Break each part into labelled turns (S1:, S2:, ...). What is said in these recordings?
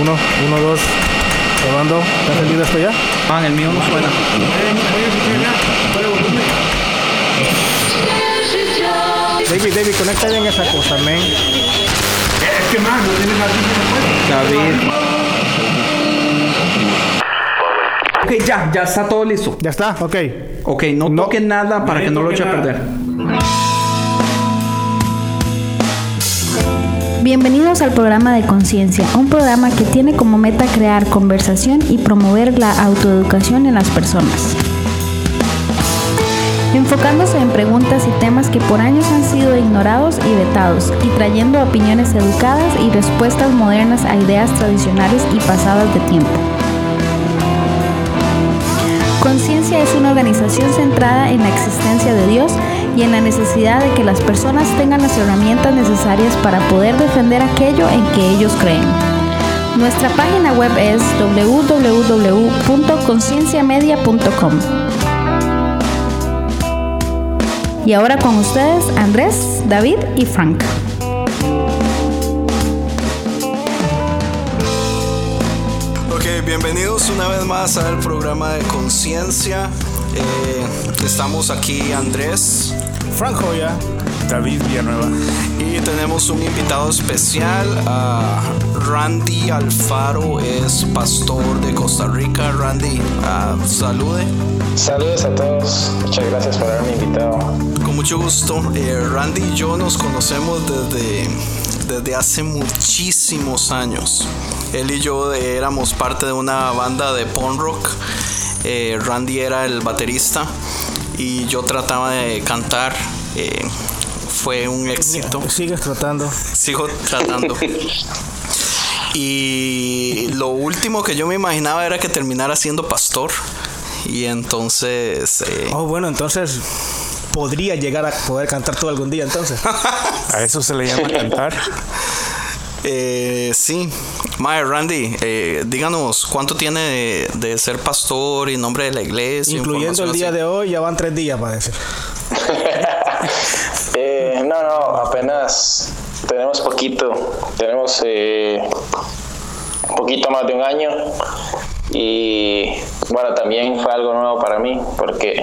S1: Uno, uno, dos. Probando. ¿Está encendido esto ya?
S2: Ah, en el mío no suena.
S1: David, David, conecta bien esa cosa, men.
S3: Es que más, no tienes la
S2: David. Ok, ya, ya está todo listo.
S1: Ya está, ok.
S2: Ok, no, toquen nada para
S3: No
S2: que no lo eche a
S3: nada.
S2: perder.
S4: Bienvenidos al programa de Conciencia, un programa que tiene como meta crear conversación y promover la autoeducación en las personas. Enfocándose en preguntas y temas que por años han sido ignorados y vetados, y trayendo opiniones educadas y respuestas modernas a ideas tradicionales y pasadas de tiempo. Conciencia es una organización centrada en la existencia de Dios y en la necesidad de que las personas tengan las herramientas necesarias para poder defender aquello en que ellos creen. Nuestra página web es www.concienciamedia.com. Y ahora con ustedes Andrés, David y Frank.
S5: Ok, bienvenidos una vez más al programa de Conciencia. Eh, estamos aquí Andrés
S1: Franco ya.
S3: David Villanueva.
S5: y tenemos un invitado especial, a Randy Alfaro, es pastor de Costa Rica. Randy, ah, salude.
S6: Saludos a todos, muchas gracias por haberme invitado.
S5: Con mucho gusto. Eh, Randy y yo nos conocemos desde, desde hace muchísimos años. Él y yo éramos parte de una banda de punk rock. Eh, Randy era el baterista y yo trataba de cantar. Eh, fue un éxito.
S1: Sigues tratando.
S5: Sigo tratando. Y lo último que yo me imaginaba era que terminara siendo pastor. Y entonces... eh,
S1: Oh, bueno, entonces podría llegar a poder cantar todo algún día, entonces.
S3: A eso se le llama cantar.
S5: Eh, sí, Mae Randy, eh, díganos cuánto tiene de, de ser pastor y nombre de la iglesia.
S1: Incluyendo el día de hoy, ya van tres días, para decir.
S6: Eh, no, no, apenas tenemos poquito, tenemos eh, un poquito más de un año y bueno, también fue algo nuevo para mí porque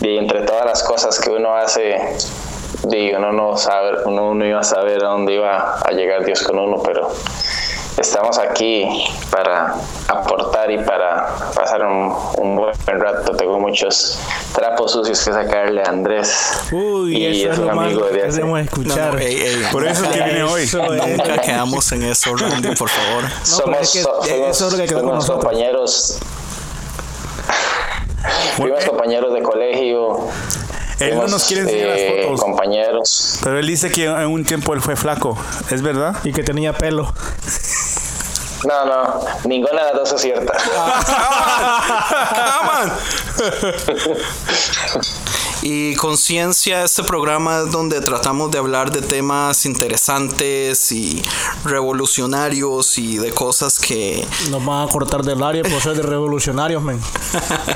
S6: y entre todas las cosas que uno hace, digo, uno no sabe, uno no iba a saber a dónde iba a llegar Dios con uno, pero estamos aquí para aportar y para pasar un, un buen rato. Tengo muchos trapos sucios que sacarle a Andrés.
S1: Uy,
S6: y
S1: eso es
S6: un
S1: lo más
S6: amigo
S1: que queremos
S5: No,
S1: escuchar.
S5: no, ey, ey,
S3: Por eso es que viene hoy.
S1: Eso es.
S5: Nunca quedamos en eso, Randy, por favor.
S1: No,
S6: somos,
S1: es que
S6: so- fuimos-
S1: eso es lo que nosotros.
S6: compañeros. Fuimos compañeros de colegio.
S3: Él no nos quiere enseñar las
S6: eh,
S3: fotos.
S6: Compañeros.
S3: Pero él dice que en un tiempo él fue flaco. ¿Es verdad?
S1: Y que tenía pelo.
S6: No, no, ninguna de las dos es cierta.
S5: Y Conciencia, este programa es donde tratamos de hablar de temas interesantes y revolucionarios y de cosas que,
S1: Nos van a cortar del área por ser de revolucionarios, men.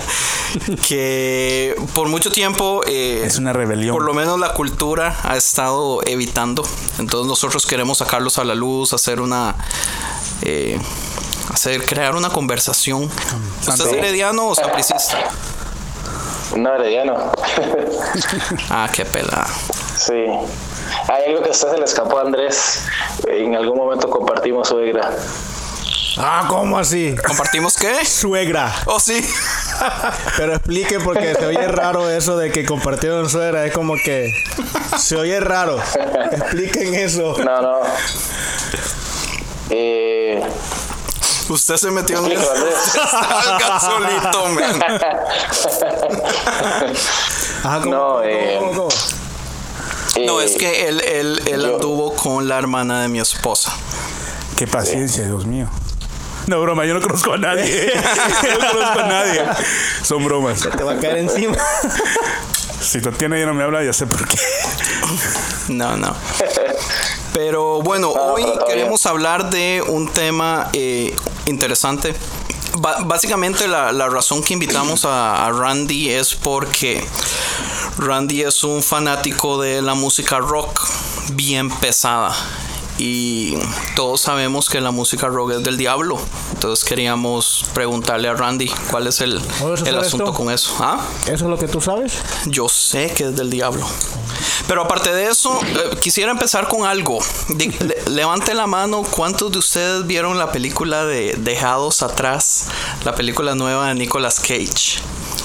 S5: que por mucho tiempo eh,
S3: Es una rebelión.
S5: por lo menos la cultura ha estado evitando. Entonces nosotros queremos sacarlos a la luz, hacer una... eh, hacer, crear una conversación. ¿Usted es herediano o sapricista?
S6: No, Herediano.
S5: Ah, qué pelada.
S6: sí. Hay algo que a usted se le escapó a Andrés. En algún momento compartimos suegra.
S1: Ah, ¿cómo así?
S5: ¿Compartimos qué?
S1: Suegra.
S5: Oh, sí.
S1: Pero explique porque se oye raro eso de que compartieron suegra. Es como que se oye raro. Expliquen eso.
S6: No, no. Eh,
S5: Usted se metió en
S6: Andrés.
S5: Salga solito, man.
S1: Ajá, ¿cómo,
S6: No,
S1: cómo,
S6: eh,
S1: cómo?
S5: No, es que él, él, él
S6: yo-
S5: anduvo con la hermana de mi esposa.
S3: Qué paciencia, Dios mío. No, broma, yo no conozco a nadie. Yo no conozco a nadie. Son bromas.
S1: Te va a caer encima.
S3: Si Tatiana ya no me habla, ya sé por qué.
S5: No, no. Pero bueno,
S6: No,
S5: hoy
S6: pero
S5: queremos hablar de un tema eh, interesante. Ba- básicamente la, la razón que invitamos a, a Randy es porque Randy es un fanático de la música rock bien pesada. Y todos sabemos que la música rock es del diablo. Entonces queríamos preguntarle a Randy cuál es el,
S1: ¿Oh, eso
S5: el asunto con eso. ¿Ah?
S1: ¿Eso es lo que tú sabes?
S5: Yo sé que es del diablo. Pero aparte de eso, eh, quisiera empezar con algo. Di- le- levante la mano, ¿cuántos de ustedes vieron la película de Dejados Atrás? La película nueva de Nicolas Cage.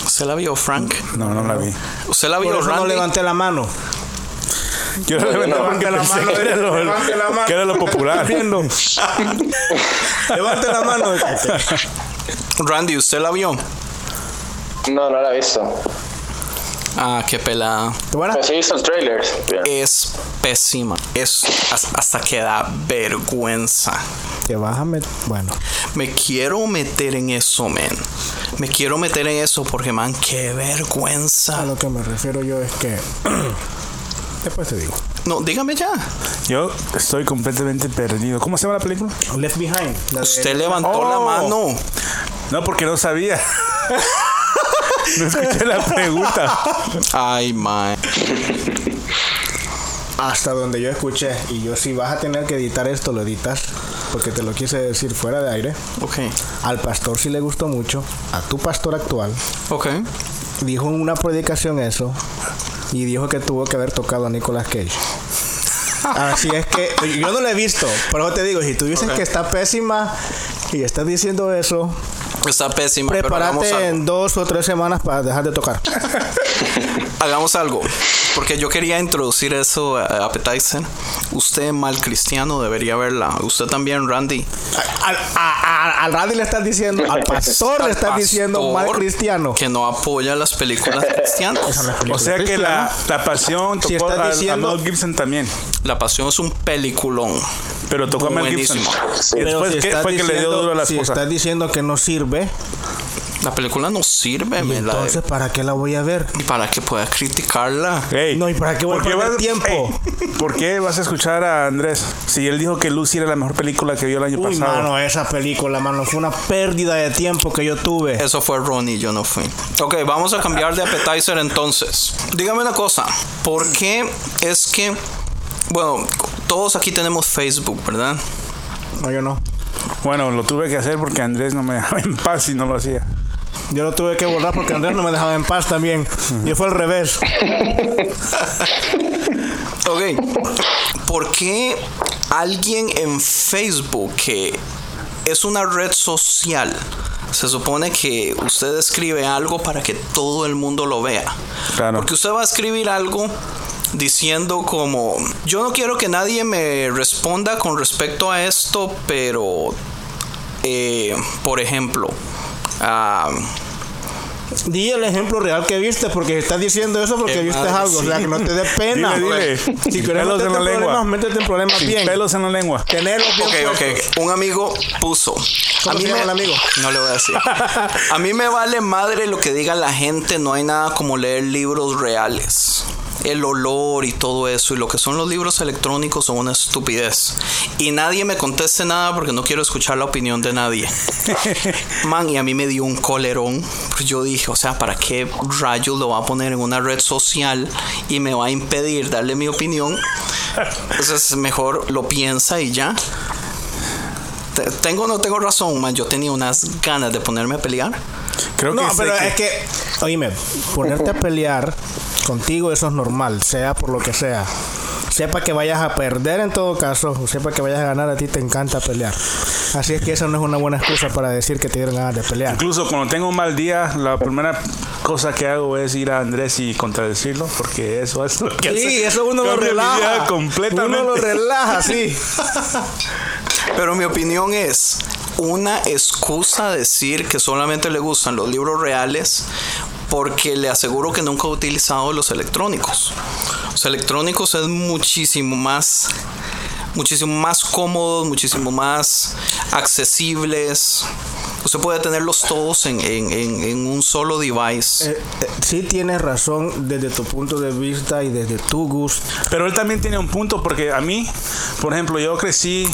S5: ¿Usted la vio, Frank?
S3: No, no la vi.
S5: ¿Usted la
S1: Por
S5: vio,
S1: eso no
S5: Randy?
S1: levanté la mano.
S3: Yo la levanté porque
S1: levante la mano,
S3: era lo,
S1: levante la mano.
S3: que era lo popular.
S1: Levante la mano.
S5: Randy, ¿usted la vio?
S6: No, no la he visto.
S5: Ah, qué pelada.
S1: ¿Te van a-
S6: Pero sí he visto el trailer.
S5: Es pésima. Es has- hasta que da vergüenza.
S1: Te vas a meter. Bueno.
S5: Me quiero meter en eso, man. Me quiero meter en eso porque, man, qué
S1: A
S5: vergüenza.
S1: lo que me refiero yo es que. Después te digo.
S5: No, dígame ya.
S3: Yo estoy completamente perdido. ¿Cómo se llama la película?
S1: Left Behind. la de-
S5: Usted levantó la
S3: Oh.
S5: mano.
S3: No, porque no sabía. No escuché la pregunta.
S5: Ay, man.
S1: Hasta donde yo escuché. Y yo, si vas a tener que editar esto, lo editas. Porque te lo quise decir fuera de aire.
S5: Ok,
S1: Al pastor sí le gustó mucho. A tu pastor actual.
S5: ok.
S1: Dijo en una predicación eso. Y dijo que tuvo que haber tocado a Nicolas Cage. Así es que yo no lo he visto. Pero te digo, si tú dices
S5: Ok.
S1: que está pésima y estás diciendo eso,
S5: Está pésima. pero
S1: prepárate
S5: algo.
S1: en dos o tres semanas para dejar de tocar.
S5: Hagamos algo. Porque yo quería introducir eso a Appetizer. Usted, mal cristiano, debería verla. Usted también, Randy.
S1: Al, a- a- al Randy le estás diciendo, al pastor le
S5: Al
S1: estás diciendo mal
S5: pastor
S1: cristiano.
S5: Que no apoya las películas cristianas.
S3: O sea que la, la pasión
S1: Si
S3: tocó
S1: estás
S3: a, a
S1: diciendo-
S3: Mel Gibson también.
S5: La Pasión es un peliculón.
S3: Pero tocó a Mel Gibson. Después,
S1: si
S3: ¿qué fue que le dio
S1: diciendo-
S3: duro a la
S1: Si
S3: esposa?
S1: estás diciendo que no sirve,
S5: La película no sirve,
S1: ¿y
S5: me la
S1: entonces para qué la voy a ver?
S5: y para que pueda criticarla.
S3: Ey,
S1: No, ¿y para qué voy a
S3: ¿por
S1: perder
S3: vas-
S1: tiempo?
S3: ey, ¿Por qué vas a escuchar a Andrés? Si él dijo que Lucy era la mejor película que vio el año
S1: Uy,
S3: pasado.
S1: mano, esa película, mano, fue una pérdida de tiempo que yo tuve.
S5: Eso fue Ronnie, yo no fui. Ok, vamos a cambiar de appetizer entonces. Dígame una cosa, ¿por qué es que, bueno, todos aquí tenemos Facebook, ¿verdad?
S1: No, yo no.
S3: Bueno, lo tuve que hacer porque Andrés no me dejaba en paz y no lo hacía.
S1: Yo lo tuve que borrar porque Andrés no me dejaba en paz también. Y fue al revés.
S5: Ok, ¿por qué alguien en Facebook, que es una red social, se supone que usted escribe algo para que todo el mundo lo vea?
S3: Claro.
S5: Porque usted va a escribir algo diciendo como, yo no quiero que nadie me responda con respecto a esto, pero, eh, por ejemplo, ah,
S1: Di el ejemplo real que viste, porque estás diciendo eso porque
S5: Eh,
S1: viste
S5: madre,
S1: algo. O sea, que no te dé pena.
S3: Dile, dile.
S1: Si quieres
S3: pelos en la
S1: en
S3: lengua.
S1: problemas, métete en problemas
S3: Sin
S1: bien.
S3: pelos en la lengua.
S1: Tenerlos bien
S5: Ok, ok. Un amigo puso.
S1: ¿Cómo se llama el amigo?
S5: No le voy a decir. A mí me vale madre lo que diga la gente. No hay nada como leer libros reales. El olor y todo eso. Y lo que son los libros electrónicos son una estupidez. Y nadie me conteste nada porque no quiero escuchar la opinión de nadie. Man, y a mí me dio un colerón. Pues yo dije, o sea, ¿para qué rayos lo va a poner en una red social y me va a impedir darle mi opinión? Entonces mejor lo piensa y ya. Te- Tengo o no tengo razón, man. Yo tenía unas ganas de ponerme a pelear.
S3: Creo
S1: No,
S3: que
S1: pero
S3: que-
S1: es que, oíme, ponerte a pelear contigo eso es normal, sea por lo que sea. Sepa que vayas a perder en todo caso, o sepa que vayas a ganar, a ti te encanta pelear. Así es que esa no es una buena excusa para decir que te dieron ganas de pelear.
S3: Incluso cuando tengo un mal día, la primera cosa que hago es ir a Andrés y contradecirlo, porque eso es lo que hace.
S1: Sí, eso uno lo relaja.
S3: completamente.
S1: Uno lo relaja, sí.
S5: Pero mi opinión es una excusa decir que solamente le gustan los libros reales porque le aseguro que nunca he utilizado los electrónicos. Los electrónicos es muchísimo más muchísimo más cómodos, muchísimo más accesibles. Usted puede tenerlos todos en, en- en- en un solo device.
S1: Eh, eh, sí tienes razón desde tu punto de vista y desde tu gusto.
S3: Pero él también tiene un punto, porque a mí, por ejemplo, yo crecí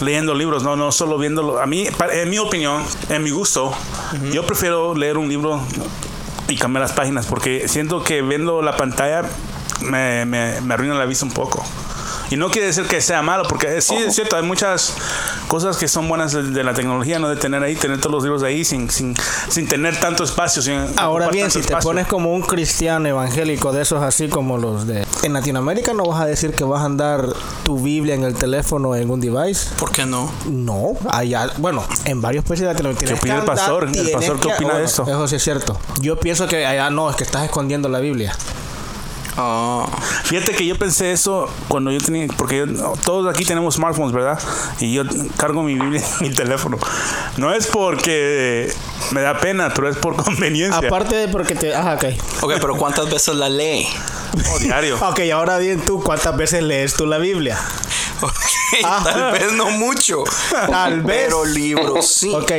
S3: leyendo libros, no, no solo viéndolo. A mí, en mi opinión, en mi gusto, yo prefiero leer un libro y cambiar las páginas, porque siento que viendo la pantalla me, me, me arruina la vista un poco. Y no quiere decir que sea malo, porque sí es cierto, hay muchas cosas que son buenas de, de la tecnología, ¿no? De tener ahí, tener todos los libros ahí sin, sin, sin tener tanto espacio. Sin
S1: Ahora bien, si te pones como un cristiano evangélico de esos así como los de... En Latinoamérica no vas a decir que vas a andar tu Biblia en el teléfono en un device.
S5: ¿Por qué no?
S1: No, allá, bueno, en varios países de Latinoamérica. tienes
S3: opina
S1: que
S3: el
S1: andar,
S3: pastor? ¿El pastor qué
S1: que-
S3: opina de esto?
S1: Eso sí es cierto. Yo pienso que allá no, es que estás escondiendo la Biblia.
S5: Ah,
S3: Fíjate que yo pensé eso cuando yo tenía, porque yo- todos aquí tenemos smartphones, ¿verdad? Y yo cargo mi Biblia en mi teléfono. No es porque me da pena, pero es por conveniencia.
S1: Aparte de porque te... Ajá, ok.
S5: ok, pero ¿cuántas veces la lee?
S3: O diario.
S1: Ok, ahora bien tú, ¿cuántas veces lees tú la Biblia? Ah.
S5: tal vez no mucho.
S1: Tal vez.
S5: Pero libros sí.
S1: Ok.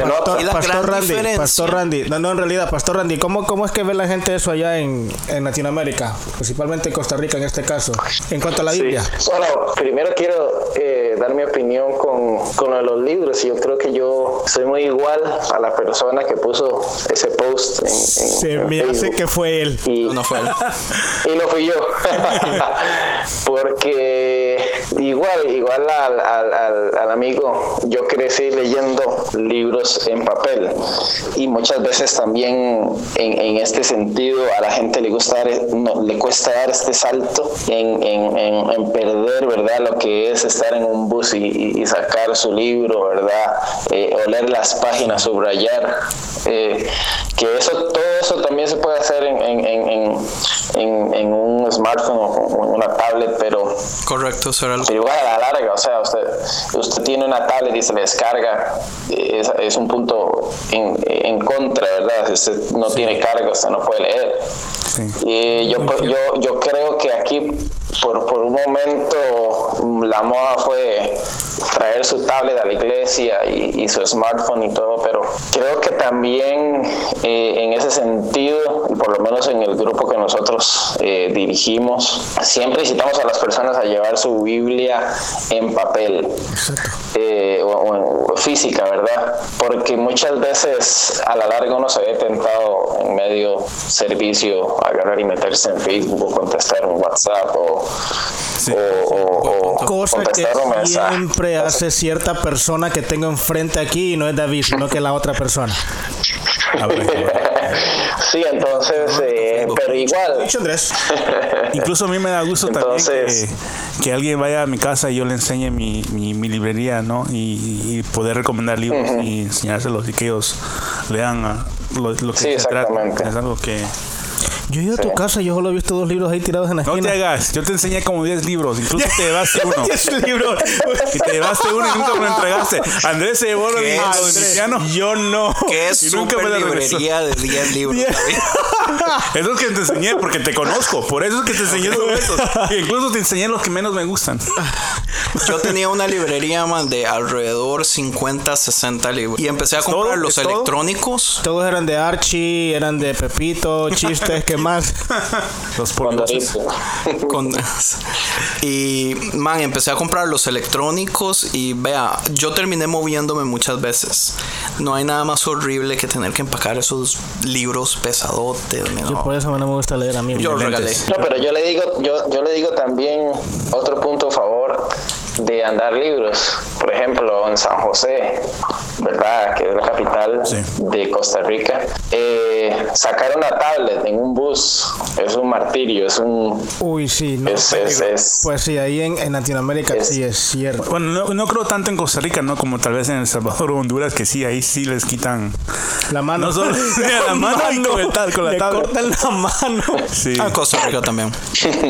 S1: Pastor,
S5: Y la
S1: Pastor
S5: gran
S1: Randy,
S5: diferencia-
S1: Pastor Randy, no, no, en realidad, Pastor Randy, ¿cómo, cómo es que ve la gente eso allá en, en Latinoamérica? Principalmente en Costa Rica en este caso, en cuanto a la
S6: Sí.
S1: Biblia.
S6: Bueno, primero quiero eh, dar mi opinión con, con lo de los libros. Yo creo que yo soy muy igual a la persona que puso ese post en, en-
S1: Se
S6: en
S1: me hace que fue él.
S6: Y,
S5: No fue él.
S6: y no fui yo. Porque igual, igual al, al- al- amigo, yo crecí leyendo libros en papel. Y muchas veces también en, en este sentido a la gente le gusta dar, no, le cuesta dar este salto en, en- en- perder, ¿verdad? Lo que es estar en un bus y sacar su libro, ¿verdad? Eh, oler las páginas, subrayar. Eh, que eso, todo eso también se puede hacer en, en- en- un smartphone o en una tablet, pero,
S5: Correcto, lo
S6: pero igual a la larga, o sea, usted, usted tiene una tablet y se le descarga, es, es un punto en, en contra, ¿verdad? Si usted no tiene carga, usted no puede leer. Y yo, pues, yo, yo creo que aquí, por, por un momento, la moda fue traer su tablet a la iglesia y, y su smartphone y todo, pero creo que también eh, en ese sentido, por lo menos en el grupo que nosotros eh, dirigimos, siempre incitamos a las personas a llevar su Biblia en papel eh, o, o en física, ¿verdad? Porque muchas veces a la larga uno se ve tentado en medio servicio a agarrar y meterse en Facebook o contestar un WhatsApp o, o- o- o
S1: Cosa que
S6: mensaje.
S1: siempre hace cierta persona que tengo enfrente aquí y no es David, sino que la otra persona.
S6: sí, entonces, eh, pero igual.
S1: Dicho Andrés.
S3: Incluso a mí me da gusto
S6: Entonces-
S3: también que, que alguien vaya a mi casa y yo le enseñe mi, mi, mi librería, ¿no? Y, y poder recomendar libros y enseñárselos y que ellos lean ah, lo, lo que
S6: Sí,
S3: se trata.
S6: exactamente.
S3: Es algo que...
S1: Yo he ido a tu casa y yo solo he visto dos libros ahí tirados en la
S3: No te
S1: esquina.
S3: hagas, yo te enseñé como 10 libros, incluso te llevaste uno.
S1: Ese libro.
S3: Y te llevaste uno y nunca me lo entregaste. Andrés se llevó lo de
S5: ¿Qué
S3: lo. Yo no.
S5: que es
S3: nunca me lo
S5: librería de 10 libros.
S3: Es que te enseñé porque te conozco. Por eso es que te enseñé esos. Y incluso te enseñé los que menos me gustan.
S5: Yo tenía una librería man, de alrededor 50, 60 libros. Y empecé a
S3: todo?
S5: comprar los electrónicos.
S1: Todos eran de Archie, eran de Pepito, chistes, ¿qué más?
S3: Los
S6: dice-
S5: Con, y, man, empecé a comprar los electrónicos y vea, yo terminé moviéndome muchas veces. No hay nada más horrible que tener que empacar esos libros pesadotes.
S1: Por eso no me gusta leer a mí.
S5: Yo los regalé.
S6: No, pero yo le digo, yo, yo le digo también otro punto a favor de andar libros. Por ejemplo, en San José, ¿verdad? Que es la capital
S3: Sí.
S6: de Costa Rica. eh, sacar una tablet en un bus es un martirio, es un...
S1: Uy, sí, no.
S6: Es, es, es-
S1: Pues sí, ahí en, en Latinoamérica
S6: Es-
S1: sí es cierto.
S3: Bueno, no, no creo tanto en Costa Rica, ¿no? Como tal vez en El Salvador o Honduras, que sí, ahí sí les quitan.
S1: La mano.
S3: No solo la mano y con, el tal- con la
S1: Le
S3: tabla.
S1: cortan la mano.
S3: Sí.
S5: Ah, Costa Rica también.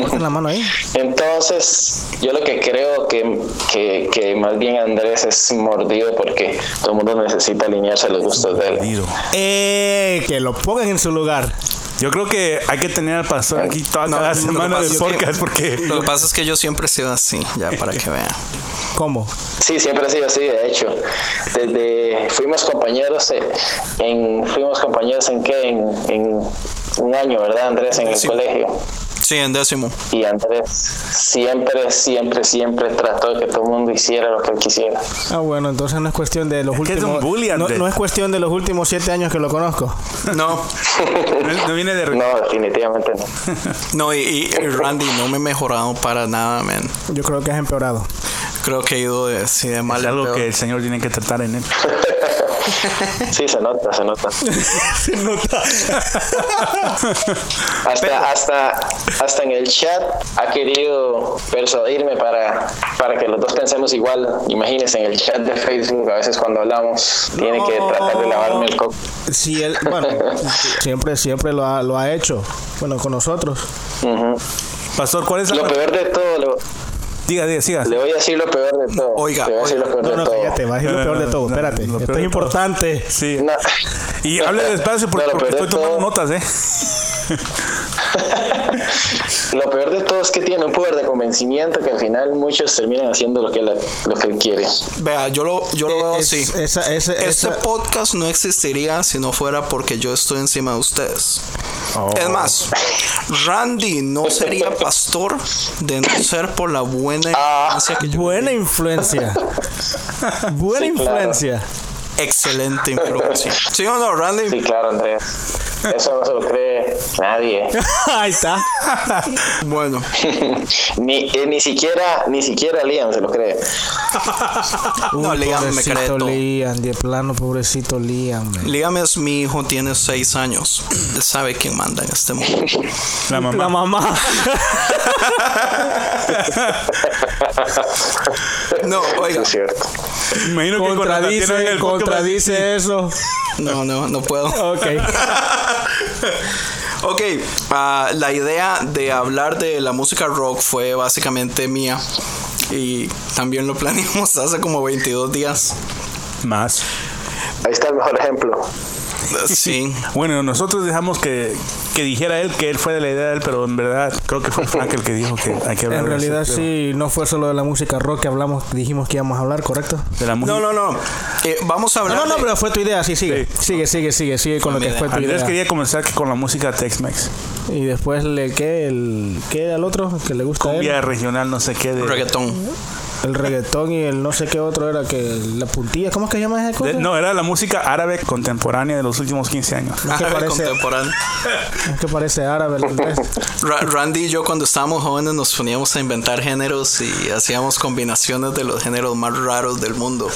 S1: Cortan la mano ahí.
S6: Entonces, yo lo que creo que, que, que más bien Andrés es mordido porque todo el mundo necesita alinearse a los gustos de él.
S1: Eh, que lo pongan en su lugar.
S3: Yo creo que hay que tener al pastor aquí toda
S5: No, que
S3: semana de podcast porque
S5: Lo que pasa es que yo siempre he sido así, ya para que vean.
S1: ¿Cómo?
S6: Sí, siempre ha sido así, de hecho. Desde fuimos compañeros eh, en fuimos compañeros en qué en, en un año, ¿verdad, Andrés, en el colegio?
S5: Sí, en décimo.
S6: Y Andrés siempre, siempre, siempre trató de que todo el mundo hiciera lo que él quisiera.
S1: Ah, bueno, entonces no es cuestión de los
S3: que es
S1: últimos.
S3: un bully,
S1: no, es cuestión de los últimos siete años que lo conozco.
S5: No,
S3: No, no viene de...
S6: No, definitivamente no.
S5: no, y, y- y Randy no me he mejorado para nada, man.
S1: Yo creo que has empeorado.
S5: Creo que he ido de, sí, de mal
S3: Es algo
S5: peor.
S3: que el Señor tiene que tratar en él.
S6: Sí, se nota, se nota.
S3: Se nota.
S6: Hasta, hasta, hasta en el chat ha querido persuadirme para, para que los dos pensemos igual. Imagínense en el chat de Facebook, a veces cuando hablamos, tiene que tratar de lavarme el coco.
S1: Sí, él, bueno, siempre, siempre lo ha, lo ha hecho. Bueno, con nosotros.
S6: Ujú.
S3: Pastor, ¿cuál es la...
S6: Lo peor de todo, lo-
S3: Diga, diga, siga.
S6: le voy a decir lo peor de todo.
S5: Oiga,
S6: le voy a decir lo peor
S1: No,
S6: de
S1: no,
S6: todo.
S1: cállate, va a decir lo peor de todo.
S3: No,
S1: Espérate,
S3: lo peor
S1: esto es
S3: todo.
S1: importante.
S3: Sí.
S6: No.
S3: Y hable despacio porque, porque estoy tomando
S6: todo-
S3: notas, ¿eh?
S6: Lo peor de todo es que tiene un poder de convencimiento que al final muchos terminan haciendo lo que él, lo que él quiere.
S5: Vea, yo lo, yo lo veo
S1: Es-
S5: así.
S1: esa- esa-
S5: Este
S1: esa-
S5: podcast no existiría si no fuera porque yo estoy encima de ustedes.
S3: Oh.
S5: Es más, Randy no sería pastor de no ser por la buena
S6: Ah.
S5: influencia que yo
S1: Buena influencia. Buena
S6: Sí, claro.
S5: Excelente influencia. ¿Sí o no, Randy?
S6: Sí, claro, Andrés. Eso no se lo cree nadie.
S1: Ahí está.
S5: Bueno,
S6: ni, eh, ni siquiera ni siquiera Liam se lo cree.
S5: no,
S1: Uy,
S5: Liam me cree
S1: pobrecito
S5: todo.
S1: Liam, de plano, pobrecito Liam. man.
S5: Liam es mi hijo, tiene seis años. Él sabe quién manda en este mundo.
S3: La mamá.
S1: La mamá.
S5: No, oiga,
S6: es cierto.
S3: Me imagino que con
S1: contradice,
S3: el podcast,
S1: contradice eso.
S5: no, no, no puedo.
S1: Ok.
S5: Ok, ah, la idea de hablar de la música rock fue básicamente mía y también lo planeamos hace como 22 días.
S3: Más.
S6: Ahí está el mejor ejemplo.
S5: Sí,
S3: Bueno, nosotros dejamos que, que dijera él que él fue de la idea de él, pero en verdad creo que fue Frank el que dijo que hay que hablar
S1: En
S3: de
S1: realidad
S3: eso,
S1: sí, no fue solo de la música rock que hablamos, dijimos que íbamos a hablar, ¿correcto?
S3: De la música.
S5: no, no, no. Eh, vamos a
S1: No,
S5: hablar.
S1: no, no,
S5: de-
S1: pero fue tu idea, sí, sigue.
S3: Sí.
S1: Sigue, sigue, sigue, sigue con lo que fue tu
S3: Andrés
S1: idea.
S3: quería comenzar con la música Tex-Mex.
S1: Y después le ¿qué? El ¿qué al otro que le gusta a él?
S3: Vía regional, no sé qué. De,
S5: reggaetón.
S1: El reggaetón y el no sé qué otro era que la puntilla, ¿cómo es que llama esa cosa?
S3: de- no, era la música árabe contemporánea de los últimos 15 años.
S1: Es que
S5: Árabe
S1: parece,
S5: contemporáneo.
S1: es que parece árabe el Andrés.
S5: Ra- Randy y yo cuando estábamos jóvenes nos poníamos a inventar géneros y hacíamos combinaciones de los géneros más raros del mundo.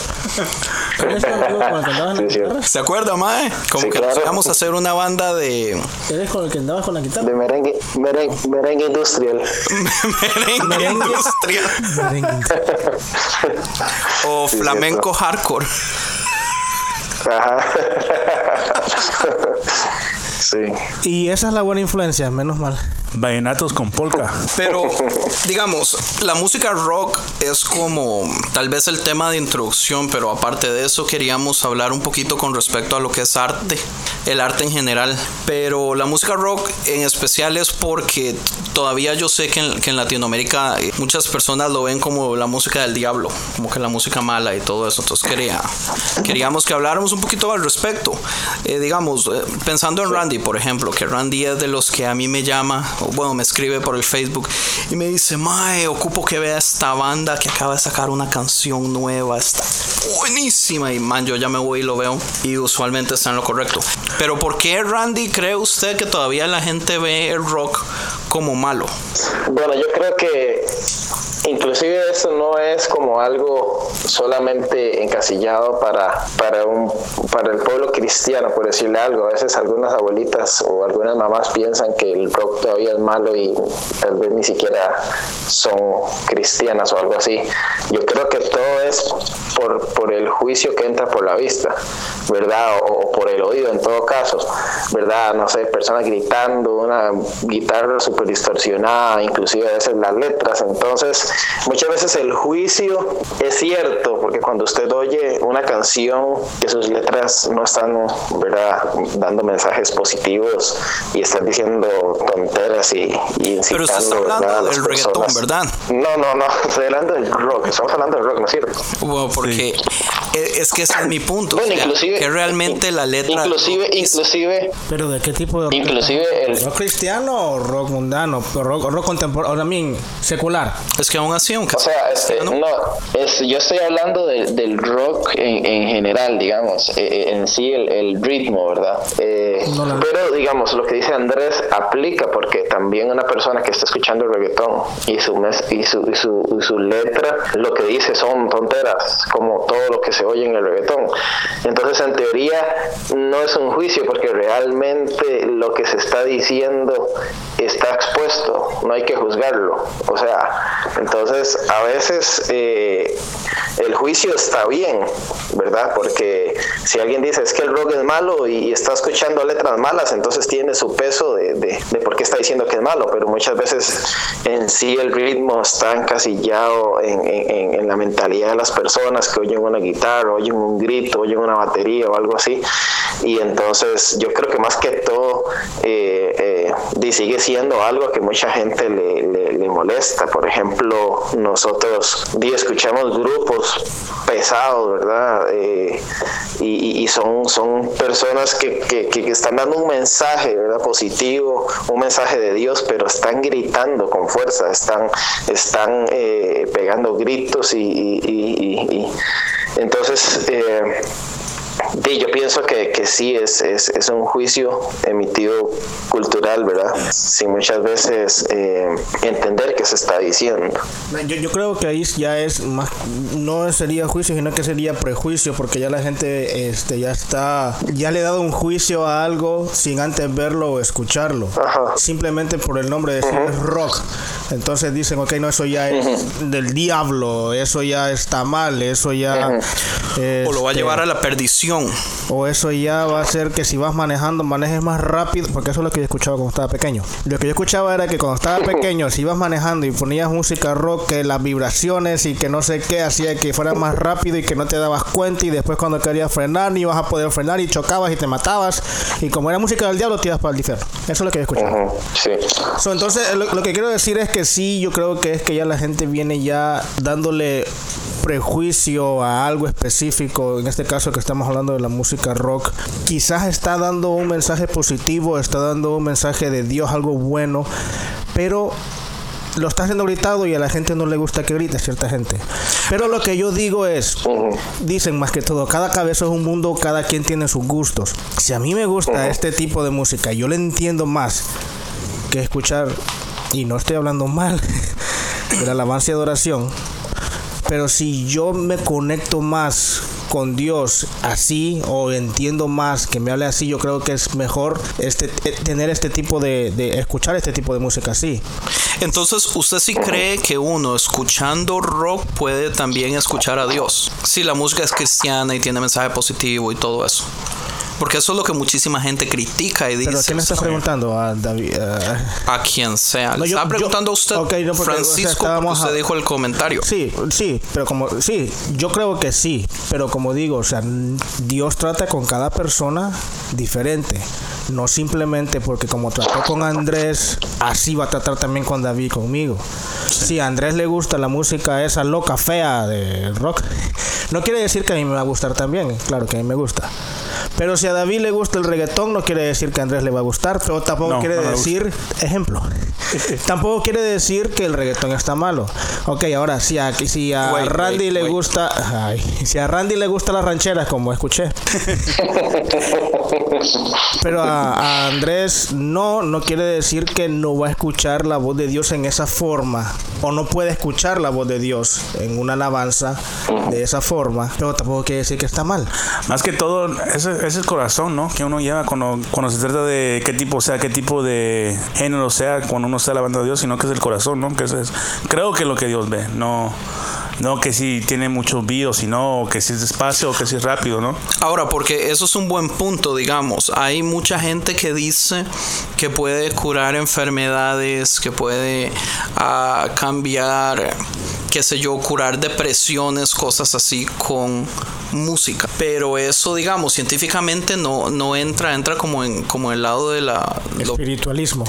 S5: ¿Se acuerda, Mae? Como
S6: Sí,
S5: que
S6: claro.
S5: a hacer una banda de
S1: ¿Eres con el que andabas con la guitarra?
S6: De merengue, merengue, merengue industrial.
S5: merengue industrial
S1: Merengue.
S5: O
S6: Sí,
S5: flamenco hardcore.
S6: Ajá. Sí.
S1: Y esa es la buena influencia, menos mal.
S3: Vallenatos con polka.
S5: Pero, digamos, la música rock es como tal vez el tema de introducción, pero aparte de eso queríamos hablar un poquito con respecto a lo que es arte, el arte en general. Pero la música rock en especial es porque todavía yo sé que en, que en Latinoamérica eh, muchas personas lo ven como la música del diablo, como que la música mala y todo eso. Entonces quería, queríamos que habláramos un poquito al respecto. Eh, digamos, eh, pensando en Randy, por ejemplo, que Randy es de los que a mí me llama, o bueno, me escribe por el Facebook y me dice, Mae, ocupo que vea esta banda que acaba de sacar una canción nueva, está buenísima. Y man, yo ya me voy y lo veo y usualmente está en lo correcto. Pero ¿por qué Randy cree usted que todavía la gente ve el rock como malo?
S6: Bueno, yo creo que inclusive eso no es como algo solamente encasillado para, para, un, para el pueblo cristiano, por decirle algo. A veces algunas abuelitas o algunas mamás piensan que el rock todavía es malo y tal vez ni siquiera son cristianas o algo así. Yo creo que todo es por, por el juicio que entra por la vista, ¿verdad? O, o por el oído en todo caso, ¿verdad? No sé, personas gritando, una guitarra súper distorsionada, inclusive a veces las letras. Entonces, muchas veces el juicio es cierto, porque cuando usted oye una canción que sus letras no están, ¿verdad? Dando mensajes positivos y están diciendo tonteras y, y
S5: Pero usted está
S6: incitando,
S5: hablando
S6: ¿verdad?
S5: del reggaetón,
S6: personas.
S5: ¿verdad?
S6: No, no, no, estoy hablando del rock, estamos hablando del rock, ¿no es cierto?
S5: Bueno, porque e- es que ese es mi punto.
S6: Bueno,
S5: o sea,
S6: inclusive-
S5: que realmente la letra.
S6: Inclusive, inclusive,
S1: Pero ¿de qué tipo de rock?
S6: inclusive el,
S1: ¿Rock cristiano o rock mundano? Rock, rock contemporáneo, también secular.
S5: Es que aún así, aunque
S6: O sea, este, no, es, yo estoy hablando de- del rock en, en general, digamos, eh, eh, en sí el, el ritmo, ¿verdad? Eh,
S1: No, no.
S6: Pero, digamos, lo que dice Andrés aplica porque también una persona que está escuchando el reggaetón y su, mes- y su, y su, y su letra, lo que dice son tonteras, como todo lo que se oye en el reggaetón. Entonces, en teoría, no es un juicio porque realmente lo que se está diciendo está expuesto, no hay que juzgarlo. O sea, entonces a veces eh, el juicio está bien, ¿verdad? Porque si alguien dice es que el rock es malo y está escuchando letras malas, entonces tiene su peso de, de, por qué está diciendo que es malo, pero muchas veces en sí el ritmo está encasillado en, en- en- en la mentalidad de las personas que oyen una guitarra, oyen un grito, oyen una batería o algo así. Y entonces yo creo que más que todo eh, eh, sigue siendo algo que mucha gente le, le- le molesta. Por ejemplo, nosotros escuchamos grupos pesados, ¿verdad? Eh, y, y- son, son personas que, que- que están dando un mensaje, ¿verdad? Positivo, un mensaje de Dios, pero están gritando con fuerza, están, están pegando gritos y- y- y- entonces... eh, Sí, yo pienso que, que sí es, es, es un juicio emitido cultural, ¿verdad? Sin muchas veces eh, entender qué se está diciendo.
S1: Yo, yo creo que ahí ya es más, no sería juicio, sino que sería prejuicio, porque ya la gente este, ya está, ya le ha dado un juicio a algo sin antes verlo o escucharlo.
S6: Ajá.
S1: Simplemente por el nombre de decir es rock. Entonces dicen, ok, no, eso ya es del diablo, eso ya está mal, eso ya...
S5: o lo va a
S1: este,
S5: llevar a la perdición.
S1: O eso ya va a hacer que si vas manejando, manejes más rápido, porque eso es lo que yo escuchaba cuando estaba pequeño. Lo que yo escuchaba era que cuando estaba pequeño, si ibas manejando y ponías música rock, que las vibraciones y que no sé qué hacía que fuera más rápido y que no te dabas cuenta y después cuando querías frenar ni ibas a poder frenar y chocabas y te matabas y como era música del diablo te ibas para el infierno. Eso es lo que yo escuchaba.
S6: Sí.
S1: So, entonces, lo, lo que quiero decir es que sí, yo creo que es que ya la gente viene ya dándole prejuicio a algo específico, en este caso que estamos hablando de la música rock, quizás está dando un mensaje positivo, está dando un mensaje de Dios, algo bueno, pero lo está haciendo gritado y a la gente no le gusta que grite, cierta gente. Pero lo que yo digo es, dicen más que todo, cada cabeza es un mundo, cada quien tiene sus gustos. Si a mí me gusta este tipo de música, yo le entiendo más que escuchar, y no estoy hablando mal, de la alabanza y adoración, pero si yo me conecto más con Dios así o entiendo más que me hable así, yo creo que es mejor este eh, tener este tipo de, escuchar este tipo de música así.
S5: Entonces, ¿usted sí cree que uno escuchando rock puede también escuchar a Dios? Si la música es cristiana y tiene mensaje positivo y todo eso. Porque eso es lo que muchísima gente critica y dice.
S1: Pero ¿qué me estás
S5: "Sí,
S1: preguntando a David?
S5: A quien sea.
S1: No,
S5: Le
S1: yo-
S5: estaba
S1: yo-
S5: preguntando a usted,
S1: no, porque, o sea,
S5: Francisco, porque usted
S1: a-
S5: dijo el comentario.
S1: Sí, sí, pero como sí, yo creo que sí, pero como digo, o sea, Dios trata con cada persona diferente, no simplemente porque como trató con Andrés, así va a tratar también con David conmigo. Si a Andrés le gusta la música esa loca fea de rock, no quiere decir que a mí me va a gustar también, claro que a mí me gusta. Pero si a David le gusta el reggaetón, no quiere decir que a Andrés le va a gustar, pero tampoco
S3: No,
S1: quiere
S3: no
S1: decir, ejemplo, tampoco quiere decir que el reggaetón está malo. Ok, ahora si a, si a
S5: Wait,
S1: Randy
S5: wait,
S1: le
S5: wait.
S1: gusta, ay, si a Randy le gusta las rancheras, como escuché, pero a, a Andrés no, no quiere decir que no va a escuchar la voz de Dios en esa forma, o no puede escuchar la voz de Dios en una alabanza de esa forma, pero tampoco quiere decir que está mal.
S3: Más que todo, ese es el corazón, ¿no? Que uno lleva cuando, cuando se trata de qué tipo sea, qué tipo de género sea, cuando uno está alabando a Dios, sino que es el corazón, ¿no? Que ese es, creo que es lo que Dios ve, no, no que si tiene muchos videos, sino que si es despacio o que si es rápido, ¿no?
S5: Ahora, porque eso es un buen punto, digamos. Hay mucha gente que dice que puede curar enfermedades, que puede ah, cambiar, qué sé yo, curar depresiones, cosas así con música. Pero eso, digamos, científicamente no, no entra, entra como en como el lado de la... lo-
S1: Espiritualismo.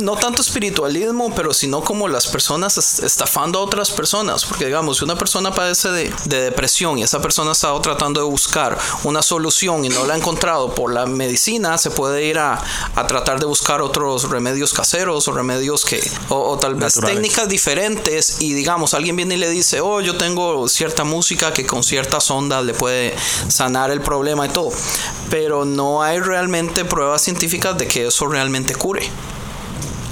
S5: no tanto espiritualismo, pero sino como las personas es- estafando a otras personas. Porque digamos, si una persona padece de, de depresión y esa persona ha estado tratando de buscar una solución y no la ha encontrado por la medicina, se puede ir a, a tratar de buscar otros remedios caseros o remedios que, o, o tal vez
S3: Naturales.
S5: técnicas diferentes y digamos, alguien viene y le dice, oh, yo tengo cierta música que con ciertas ondas le puede sanar el problema y todo. Pero no hay realmente pruebas científicas de que eso realmente cure.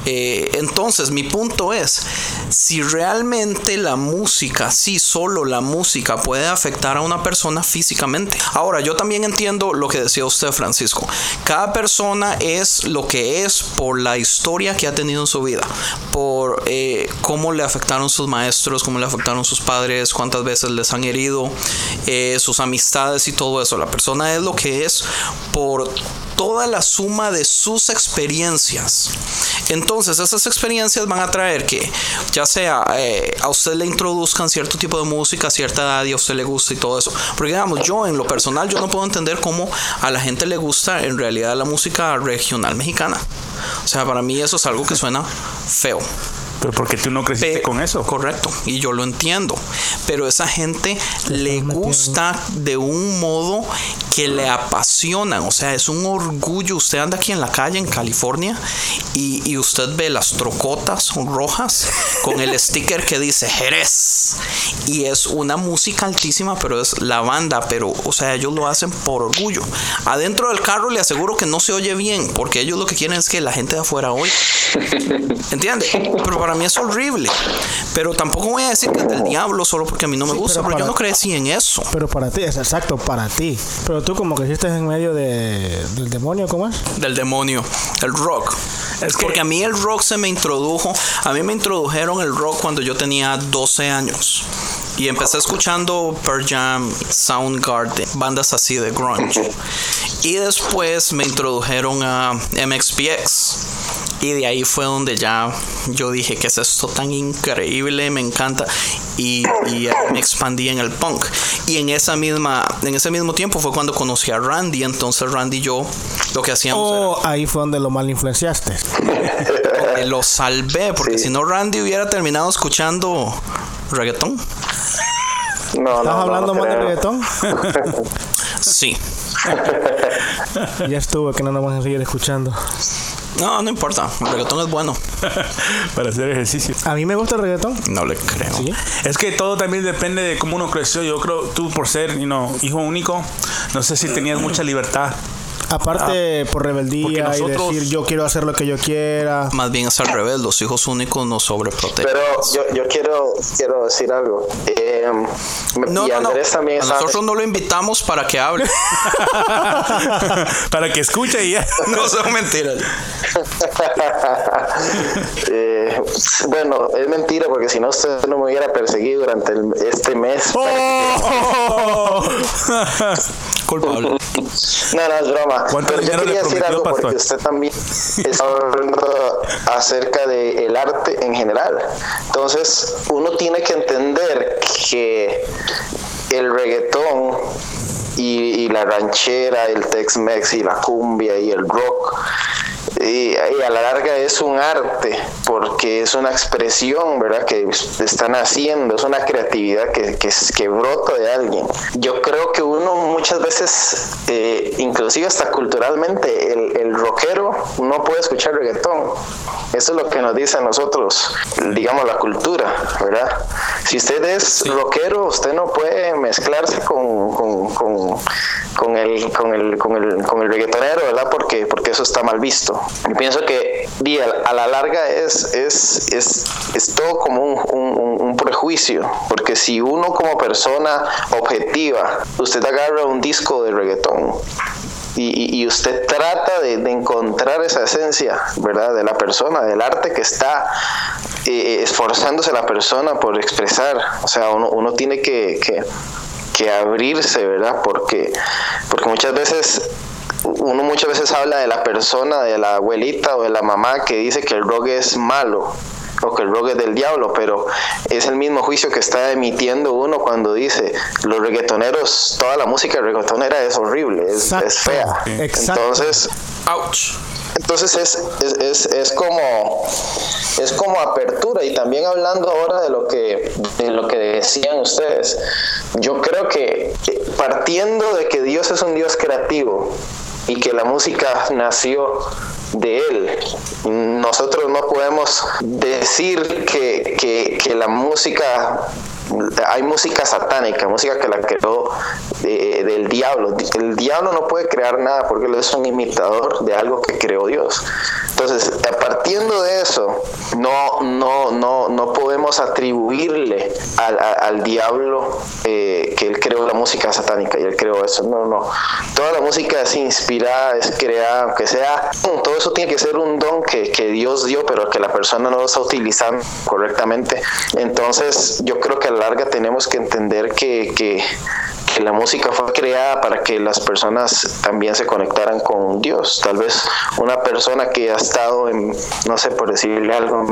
S5: Eh, entonces, mi punto es, si realmente la música, sí, solo la música puede afectar a una persona físicamente. Ahora, yo también entiendo lo que decía usted, Francisco. Cada persona es lo que es por la historia que ha tenido en su vida, por eh, cómo le afectaron sus maestros, cómo le afectaron sus padres, cuántas veces les han herido, eh, sus amistades y todo eso. La persona es lo que es por toda la suma de sus experiencias. Entonces, esas experiencias van a traer que, ya sea eh, a usted le introduzcan cierto tipo de música a cierta edad y a usted le gusta y todo eso. Porque, digamos, yo en lo personal, yo no puedo entender cómo a la gente le gusta en realidad la música regional mexicana. O sea, para mí eso es algo que suena feo.
S3: Pero porque tú no creciste
S5: Pe-
S3: con eso.
S5: Correcto, y yo lo entiendo. Pero esa gente le gusta de un modo que le apasiona. O sea, es un orgullo. Usted anda aquí en la calle en California y, y usted ve las trocotas rojas con el sticker que dice Jerez. Y es una música altísima, pero es la banda. Pero, o sea, ellos lo hacen por orgullo. Adentro del carro le aseguro que no se oye bien, porque ellos lo que quieren es que la gente de afuera oiga. ¿Entiendes? Pero para mí es horrible. Pero tampoco voy a decir que es del diablo solo porque a mí no me gusta,
S1: pero
S5: pero, yo no crecí en eso.
S1: Pero para ti, es exacto, para ti. Pero tú como que hiciste en medio de, del demonio, ¿cómo es?
S5: Del demonio, el rock.
S3: Es que-
S5: Porque a mí el rock se me introdujo, a mí me introdujeron el rock cuando yo tenía 12 años. Y empecé escuchando Pearl Jam, Soundgarden, bandas así de grunge. Y después me introdujeron a MXPX. Y de ahí fue donde ya yo dije que es esto tan increíble, me encanta. Y, me expandí en el punk. Y en esa misma, en ese mismo tiempo fue cuando conocí a Randy. Entonces Randy y yo lo que hacíamos era
S1: O ahí fue donde lo mal influenciaste.
S5: lo salvé, porque
S6: Sí.
S5: si no Randy hubiera terminado escuchando reggaetón.
S6: No,
S1: ¿Estás
S6: no,
S1: hablando
S6: no
S1: más de reggaetón?
S5: Sí.
S1: ya estuvo, que no nos vamos a seguir escuchando.
S5: No, no importa. El reggaetón es bueno.
S3: Para hacer ejercicio.
S1: A mí me gusta el reggaetón.
S5: No le creo.
S1: Sí.
S3: Es que todo también depende de cómo uno creció. Yo creo, tú por ser you know, hijo único, no sé si tenías mucha libertad.
S1: Aparte, por rebeldía y decir yo quiero hacer lo que yo quiera.
S5: Más bien es al revés. Los hijos únicos nos sobreprotegen.
S6: Pero yo, yo quiero, quiero decir algo. Eh,
S5: No,
S6: y
S5: no, no.
S6: Andrés también
S5: A
S6: está-
S5: nosotros no lo invitamos para que hable.
S3: Para que escuche y ya.
S5: no son mentiras.
S6: Eh, bueno, es mentira porque si no usted no me hubiera perseguido durante el- este mes.
S3: ¡Oh!
S5: Culpable.
S6: No, no, es broma.
S3: ¿Cuánto
S6: Pero yo
S3: le
S6: quería decir algo porque usted también está hablando acerca del arte en general. Entonces, uno tiene que entender que el reggaetón y, y la ranchera, el Tex-Mex y la cumbia y el rock y, a la larga es un arte porque es una expresión verdad que están haciendo es una creatividad que, que, que brota de alguien. Yo creo que uno muchas veces eh, inclusive hasta culturalmente el, el rockero no puede escuchar reggaetón. Eso es lo que nos dice a nosotros digamos la cultura verdad si usted es rockero usted no puede mezclarse con, con, con, con el con el con el con el reggaetonero verdad porque porque eso está mal visto. Yo pienso que a, a la larga es, es, es, es todo como un, un, un, prejuicio, porque si uno como persona objetiva, usted agarra un disco de reggaetón y, y usted trata de, de, encontrar esa esencia, ¿verdad? De la persona, del arte que está eh, esforzándose la persona por expresar, o sea, uno, uno tiene que, que, que abrirse, ¿verdad? Porque, porque muchas veces uno muchas veces habla de la persona, de la abuelita o de la mamá que dice que el rock es malo. o que el rock es del diablo, pero es el mismo juicio que está emitiendo uno cuando dice los reggaetoneros, toda la música reggaetonera es horrible, es, es fea.
S1: Exacto.
S6: Entonces,
S5: Ouch.
S6: Entonces es, es, es, es como es como apertura. Y también hablando ahora de lo que de lo que decían ustedes yo creo que que partiendo de que Dios es un Dios creativo y que la música nació de él nosotros no podemos decir que, que, que la música hay música satánica, música que la creó eh, del diablo. El diablo no puede crear nada porque él es un imitador de algo que creó Dios. Entonces, partiendo de eso, no, no, no, no podemos atribuirle al, al diablo eh, que él creó la música satánica y él creó eso. No, no. Toda la música es inspirada, es creada, aunque sea, todo eso tiene que ser un don que, que Dios dio, pero que la persona no lo está utilizando correctamente. Entonces, yo creo que a la larga tenemos que entender que, que, que la música fue creada para que las personas también se conectaran con Dios. Tal vez una persona que ha estado en, no sé, por decirle algo,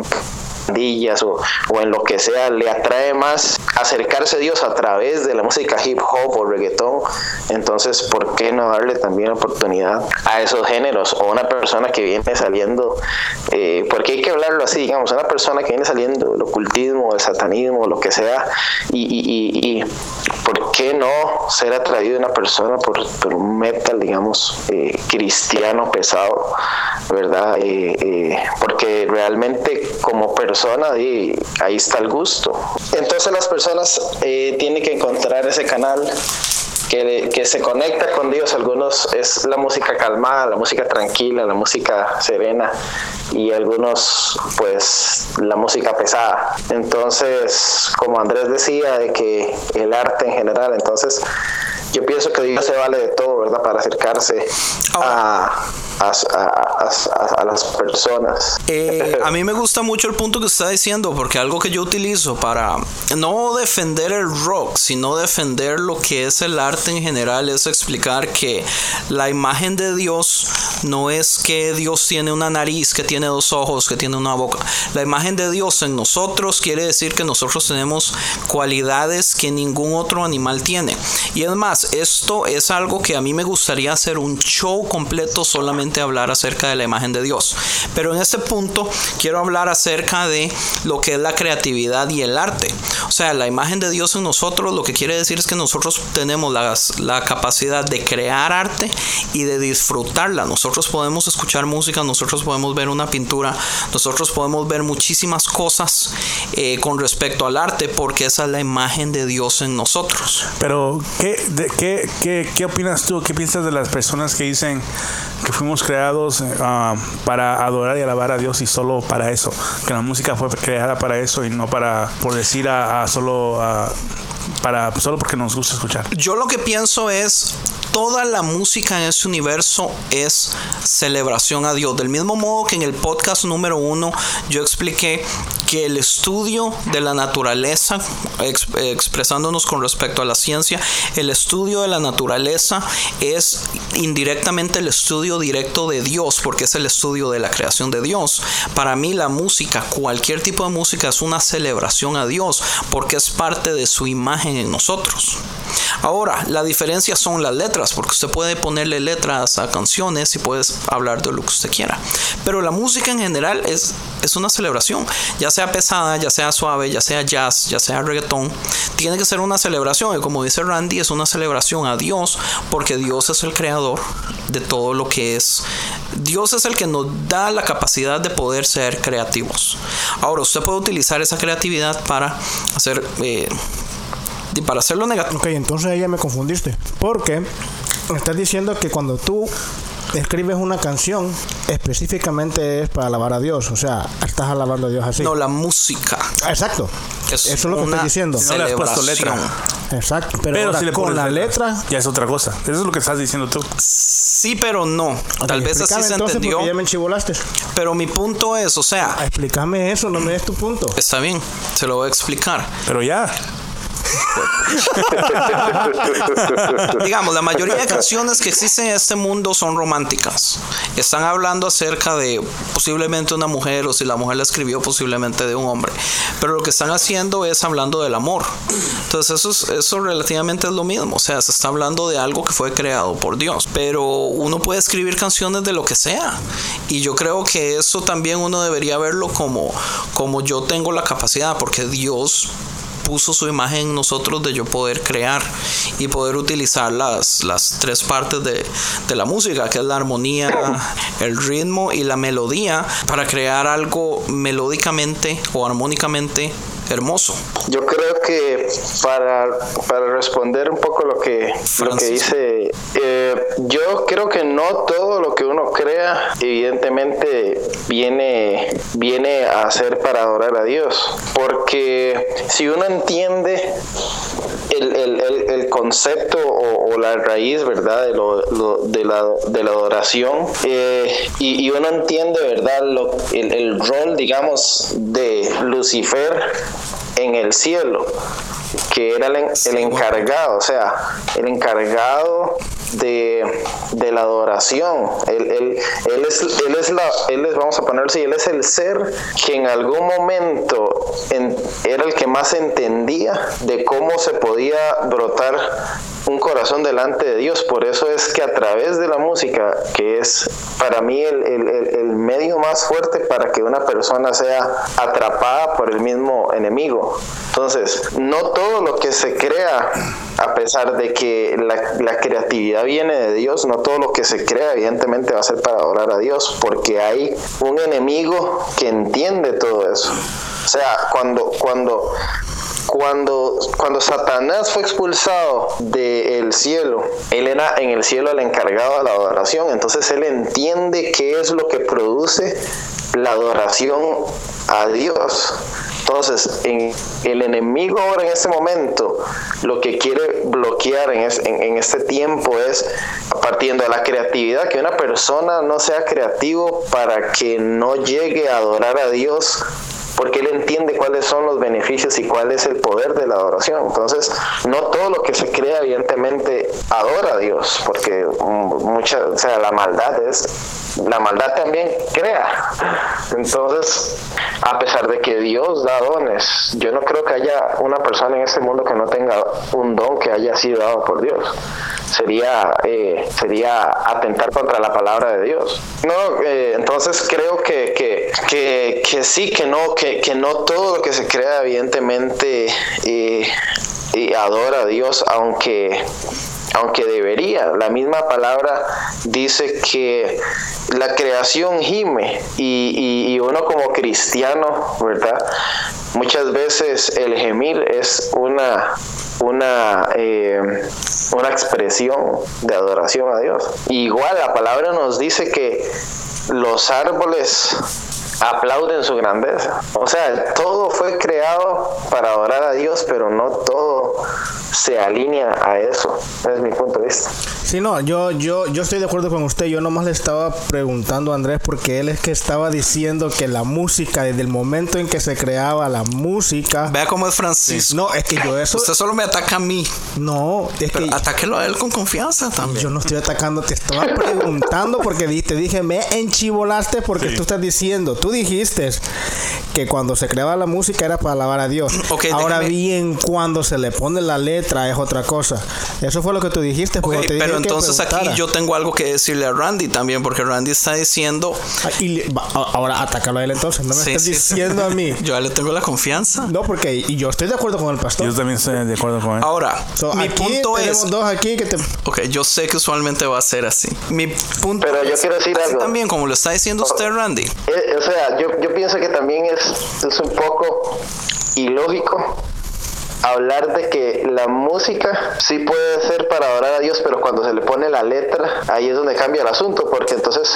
S6: pandillas o, o en lo que sea, le atrae más acercarse a Dios a través de la música hip hop o reggaetón. Entonces, ¿por qué no darle también oportunidad a esos géneros? O una persona que viene saliendo, eh, porque hay que hablarlo así, digamos, una persona que viene saliendo del ocultismo, del satanismo, lo que sea, y, y, y, y ¿por qué no ser atraído una persona por, por un metal, digamos, eh, cristiano pesado, ¿verdad? Eh, eh, porque realmente como persona di, ahí está el gusto. Entonces las personas eh, tienen que encontrar ese canal que, que se conecta con Dios. Algunos es la música calmada, la música tranquila, la música serena y algunos pues la música pesada. Entonces, como Andrés decía, de que el arte en general, entonces yo pienso que Dios se vale de todo, ¿verdad? Para acercarse a, a, a- a- a las personas.
S5: Eh, a mí me gusta mucho el punto que está diciendo, porque algo que yo utilizo para no defender el rock, sino defender lo que es el arte en general, es explicar que la imagen de Dios no es que Dios tiene una nariz, que tiene dos ojos, que tiene una boca. La imagen de Dios en nosotros quiere decir que nosotros tenemos cualidades que ningún otro animal tiene. Y es más, esto es algo que a mí me gustaría hacer un show completo solamente hablar acerca de la imagen de Dios. Pero en este punto quiero hablar acerca de lo que es la creatividad y el arte. O sea, la imagen de Dios en nosotros lo que quiere decir es que nosotros tenemos la capacidad de crear arte y de disfrutarla. Nosotros podemos escuchar música, nosotros podemos ver una pintura, nosotros podemos ver muchísimas cosas eh, con respecto al arte porque esa es la imagen de Dios en nosotros.
S3: Pero, ¿qué, qué, qué, qué opinas tú? ¿Qué piensas de las personas que dicen que fuimos creados ah, para adorar y alabar a Dios y solo para eso? Que la música fue creada para eso y no para, por decir, a, a solo, para, solo porque nos gusta escuchar.
S5: Yo lo que pienso es toda la música en este universo es celebración a Dios. Del mismo modo que en el podcast número uno yo expliqué que el estudio de la naturaleza, ex- expresándonos con respecto a la ciencia, el estudio de la naturaleza es indirectamente el estudio directo de Dios, porque es el estudio de la creación de Dios. Para mí la música, cualquier tipo de música es una celebración a Dios, porque es parte de su imagen en nosotros. Ahora, la diferencia son las letras, porque usted puede ponerle letras a canciones y puedes hablar de lo que usted quiera. Pero la música en general es, es una celebración, ya sea pesada, ya sea suave, ya sea jazz, ya sea reggaetón, tiene que ser una celebración. Y como dice Randy, es una celebración a Dios, porque Dios es el creador de todo lo que es. Dios es el que nos da la capacidad de poder ser creativos. Ahora, usted puede utilizar esa creatividad para hacer... eh, y para hacerlo negativo.
S1: Ok, entonces ahí ya me confundiste. Porque me estás diciendo que cuando tú escribes una canción, específicamente es para alabar a Dios. O sea, estás alabando a Dios así.
S5: No, la música.
S1: Exacto.
S5: Es
S1: Eso es lo que estoy diciendo.
S3: No le has puesto letra.
S1: Exacto. Pero,
S3: Pero
S1: ahora,
S3: si le
S1: con
S3: pones
S1: la letra.
S3: ya es otra cosa. Eso es lo que estás diciendo tú.
S5: Sí, pero no. Tal vez así se
S1: entonces
S5: entendió.
S1: porque ya me enchivolaste.
S5: Pero mi punto es, o sea,
S1: Explícame eso, no me des tu punto.
S5: está bien, se lo voy a explicar.
S3: Pero ya.
S5: Digamos, la mayoría de canciones que existen en este mundo son románticas. Están hablando acerca de posiblemente una mujer o si la mujer la escribió posiblemente de un hombre. Pero lo que están haciendo es hablando del amor. Entonces eso, es- eso relativamente es lo mismo. O sea, se está hablando de algo que fue creado por Dios. Pero uno puede escribir canciones de lo que sea. Y yo creo que eso también uno debería verlo como, como yo tengo la capacidad, porque Dios puso su imagen en nosotros de yo poder crear y poder utilizar las, las tres partes de, de la música, que es la armonía, el ritmo y la melodía, para crear algo melódicamente o armónicamente hermoso.
S6: Yo creo que para, para responder un poco lo que, lo que dice, eh, yo creo que no todo lo que uno crea evidentemente viene, viene a ser para adorar a Dios. Porque si uno entiende el, el- el- el concepto o, o la raíz, ¿verdad? De, lo- lo- de, la, de la adoración eh, y, y uno entiende, ¿verdad? Lo, el, el rol, digamos, de Lucifer en el cielo, que era el, el encargado, o sea, el encargado de, de la adoración. Él, él- él es, él es la, él es, vamos a ponerlo así, él es el ser que en algún momento en- era el que más entendía de cómo se podía brotar un corazón delante de Dios. Por eso es que a través de la música, que es para mí el, el- el- el medio más fuerte para que una persona sea atrapada por el mismo enemigo. Entonces, no todo lo que se crea, a pesar de que la, la creatividad viene de Dios, no todo lo que se crea evidentemente va a ser para adorar a Dios, porque hay un enemigo que entiende todo eso. O sea, cuando, cuando cuando, cuando Satanás fue expulsado del cielo, él era en el cielo el encargado de la adoración, entonces él entiende qué es lo que produce la adoración a Dios. Entonces, en, el enemigo ahora en este momento lo que quiere bloquear en, es- en- en este tiempo es, partiendo de la creatividad, que una persona no sea creativo para que no llegue a adorar a Dios porque él entiende cuáles son los beneficios y cuál es el poder de la adoración. Entonces, no todo lo que se crea evidentemente adora a Dios, porque mucha, o sea, la maldad es la maldad también crea. Entonces, a pesar de que Dios da dones, yo no creo que haya una persona en este mundo que no tenga un don que haya sido dado por Dios. Sería eh, sería atentar contra la palabra de Dios. No, eh, entonces creo que, que, que, que sí, que no, que, que no todo lo que se crea evidentemente eh, eh, adora a Dios, aunque aunque debería. La misma palabra dice que la creación gime y, y- uno como cristiano, ¿verdad? Muchas veces el gemir es una, una, eh, una expresión de adoración a Dios. Igual la palabra nos dice que los árboles aplauden su grandeza. O sea, todo fue creado para adorar a Dios, pero no todo se alinea a eso. Es mi punto de vista.
S1: Sí, no, yo, yo, yo estoy de acuerdo con usted. Yo nomás le estaba preguntando a Andrés porque él es que estaba diciendo que la música, desde el momento en que se creaba la música.
S5: Vea cómo es Francisco.
S1: No, es que yo eso.
S5: Usted solo me ataca a mí,
S1: No, es
S5: pero
S1: que
S5: atáquelo a él con confianza también.
S1: yo no estoy atacando, te estaba preguntando porque te dije, me enchivolaste porque tú estás diciendo, tú dijiste que cuando se creaba la música era para alabar a Dios.
S5: Ok,
S1: Ahora
S5: déjame-
S1: bien, cuando se le pone la letra es otra cosa. Eso fue lo que tú dijiste.
S5: Ok,
S1: porque te dije
S5: pero entonces aquí yo tengo algo que decirle a Randy también, porque Randy está diciendo.
S1: Ah, y ahora atácalo a él entonces, no me
S5: Sí,
S1: estás
S5: sí, sí.
S1: diciendo a mí.
S5: Yo ya le tengo la confianza.
S1: No, porque y yo estoy de acuerdo con el pastor.
S3: Yo también estoy de acuerdo con él.
S5: Ahora,
S1: So,
S5: mi
S1: aquí
S5: punto
S1: tenemos
S5: es.
S1: dos aquí que te
S5: Ok, yo sé que usualmente va a ser así. Mi punto
S6: Pero yo
S5: es,
S6: quiero decir
S5: así
S6: algo.
S5: también, como lo está diciendo usted, Randy.
S6: Eh, o sea, yo, yo pienso que también es, es un poco ilógico hablar de que la música sí puede ser para adorar a Dios, pero cuando se le pone la letra, ahí es donde cambia el asunto, porque entonces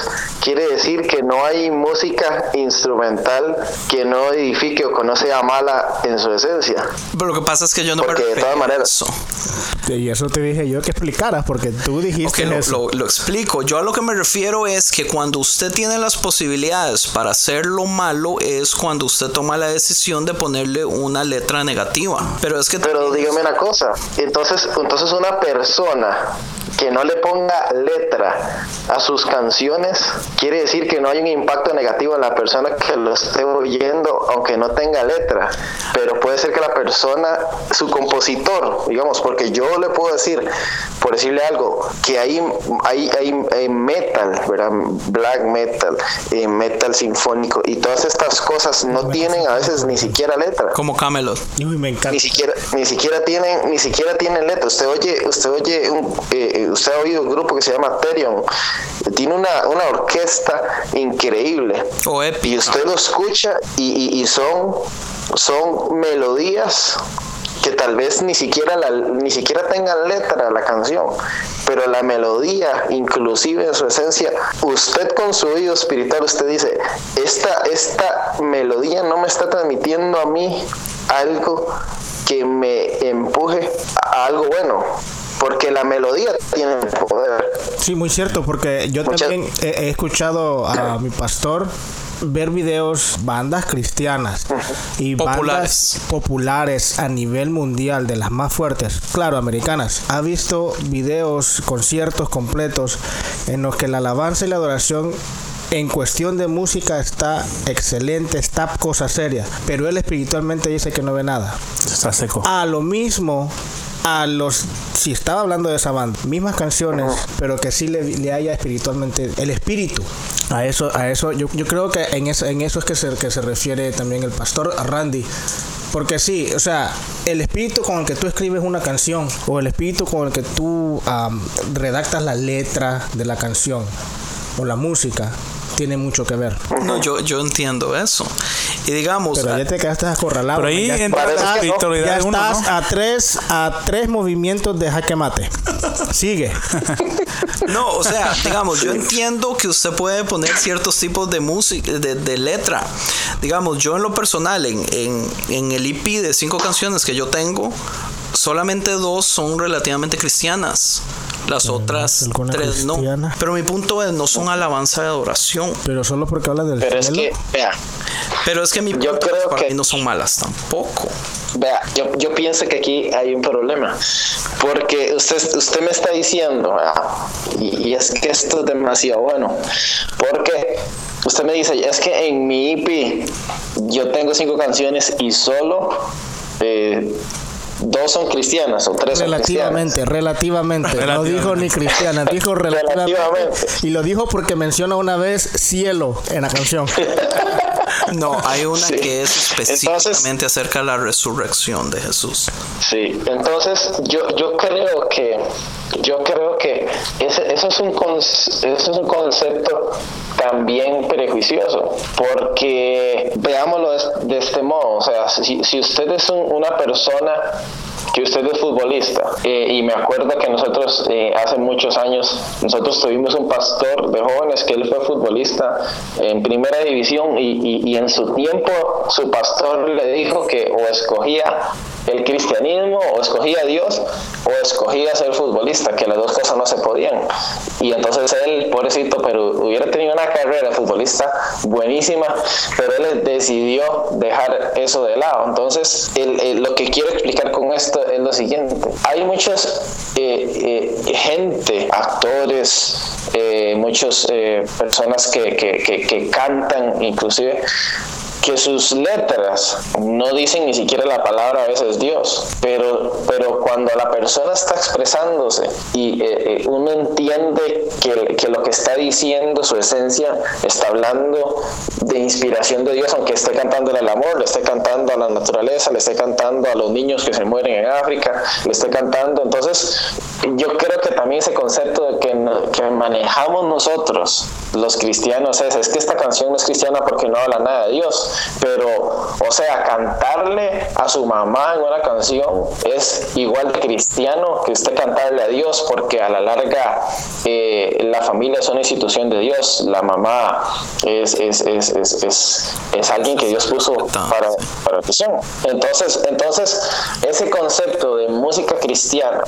S6: quiere decir que no hay música instrumental que no edifique o que no sea mala en su esencia.
S5: Pero lo que pasa es que yo no
S6: Porque
S5: me
S6: de todas
S5: a
S6: maneras-
S5: eso.
S1: Y eso te dije yo que explicaras, porque tú dijiste
S5: Ok, lo,
S1: eso.
S5: lo- lo explico. Yo a lo que me refiero es que cuando usted tiene las posibilidades para hacer lo malo es cuando usted toma la decisión de ponerle una letra negativa. Pero es que
S6: Pero dígame una cosa, entonces, entonces una persona que no le ponga letra a sus canciones quiere decir que no hay un impacto negativo en la persona que lo esté oyendo, aunque no tenga letra. Pero puede ser que la persona, su compositor, digamos, porque yo le puedo decir, por decirle algo, que hay, hay, hay, hay metal, ¿verdad? Black metal, eh, metal sinfónico y todas estas cosas no tienen a veces ni siquiera letra
S5: como Camelot.
S1: Uy, me encanta.
S6: ni siquiera ni siquiera tienen ni siquiera tienen letra. Usted oye usted oye un, eh, usted ha oído un grupo que se llama Therion. Tiene una, una orquesta increíble.
S5: O épica.
S6: y usted lo escucha y, y- y son son melodías que tal vez ni siquiera la, ni siquiera tengan letra la canción pero la melodía inclusive en su esencia usted con su oído espiritual usted dice esta esta melodía no me está transmitiendo a mí algo que me empuje a algo bueno porque la melodía tiene poder
S1: Sí, muy cierto, porque yo
S6: Muchas-
S1: también he, he escuchado a mi pastor ver videos, bandas cristianas y
S5: Populares.
S1: bandas populares a nivel mundial de las más fuertes, claro, americanas. Ha visto videos, conciertos completos en los que la alabanza y la adoración en cuestión de música está excelente, está cosa seria, pero él espiritualmente dice que no ve nada.
S3: Está seco.
S1: a lo mismo a los si estaba hablando de esa banda mismas canciones pero que sí le, le haya espiritualmente el espíritu. A eso a eso yo, yo creo que en eso en eso es que se, que se refiere también el pastor Randy. Porque sí, o sea, el espíritu con el que tú escribes una canción o el espíritu con el que tú am, redactas la letra de la canción o la música tiene mucho que ver.
S5: No, yo, yo entiendo eso. Y digamos,
S1: Pero ya te quedaste acorralado.
S3: Pero ahí
S1: ya
S3: entra
S6: la
S3: espiritualidad
S1: ya
S3: uno,
S1: estás
S3: ¿no?
S1: a tres a tres movimientos de jaque mate. Sigue.
S5: No, o sea, digamos, yo entiendo que usted puede poner ciertos tipos de música, de, de letra. Digamos, yo en lo personal, en, en, en el EP de cinco canciones que yo tengo, solamente dos son relativamente cristianas. Las otras tres no. Pero mi punto es, no son alabanza de adoración.
S1: Pero solo porque hablas del
S6: pero es que vea
S5: Pero es que mi
S6: Yo
S5: punto es,
S6: creo
S5: para
S6: que-
S5: mí no son malas tampoco.
S6: Vea, yo, yo pienso que aquí hay un problema, porque usted, usted me está diciendo, ah, y, y es que esto es demasiado bueno, porque usted me dice, es que en mi EP yo tengo cinco canciones y solo eh, dos son cristianas o tres son
S1: Relativamente, relativamente. No
S3: Relativamente.
S1: dijo ni cristiana, dijo relativamente.
S6: Relativamente.
S1: Y lo dijo porque menciona una vez cielo en la canción.
S5: No, hay una
S6: Sí.
S5: que es específicamente
S6: Entonces-
S5: acerca de la resurrección de Jesús.
S6: Sí, entonces yo, yo creo que yo creo que ese, eso, es un eso es un concepto también prejuicioso, porque veámoslo de, este modo, o sea, si, si usted es un- una persona que usted es futbolista eh, y me acuerdo que nosotros eh, hace muchos años nosotros tuvimos un pastor de jóvenes que él fue futbolista en primera división y- y en su tiempo su pastor le dijo que o escogía el cristianismo o escogía a Dios o escogía ser futbolista, que las dos cosas no se podían. Y entonces él, pobrecito, pero hubiera tenido una carrera futbolista buenísima, pero él decidió dejar eso de lado. Entonces, lo que quiero explicar con esto es lo siguiente. Hay muchos eh, eh, gente, actores, eh, muchas personas que, que- que- que cantan inclusive que sus letras no dicen ni siquiera la palabra a veces Dios, pero, pero cuando la persona está expresándose y eh, eh, uno entiende que, que lo que está diciendo, su esencia, está hablando de inspiración de Dios, aunque esté cantando el amor, le esté cantando a la naturaleza, le esté cantando a los niños que se mueren en África, le esté cantando, entonces yo creo que también ese concepto de que, que manejamos nosotros, los cristianos, es, es que esta canción no es cristiana porque no habla nada de Dios, pero, o sea, cantarle a su mamá en una canción es igual de cristiano que usted cantarle a Dios, porque a la larga eh, la familia es una institución de Dios, la mamá es, es, es, es, alguien que Dios puso para, para misión. Entonces, entonces, ese concepto de música cristiana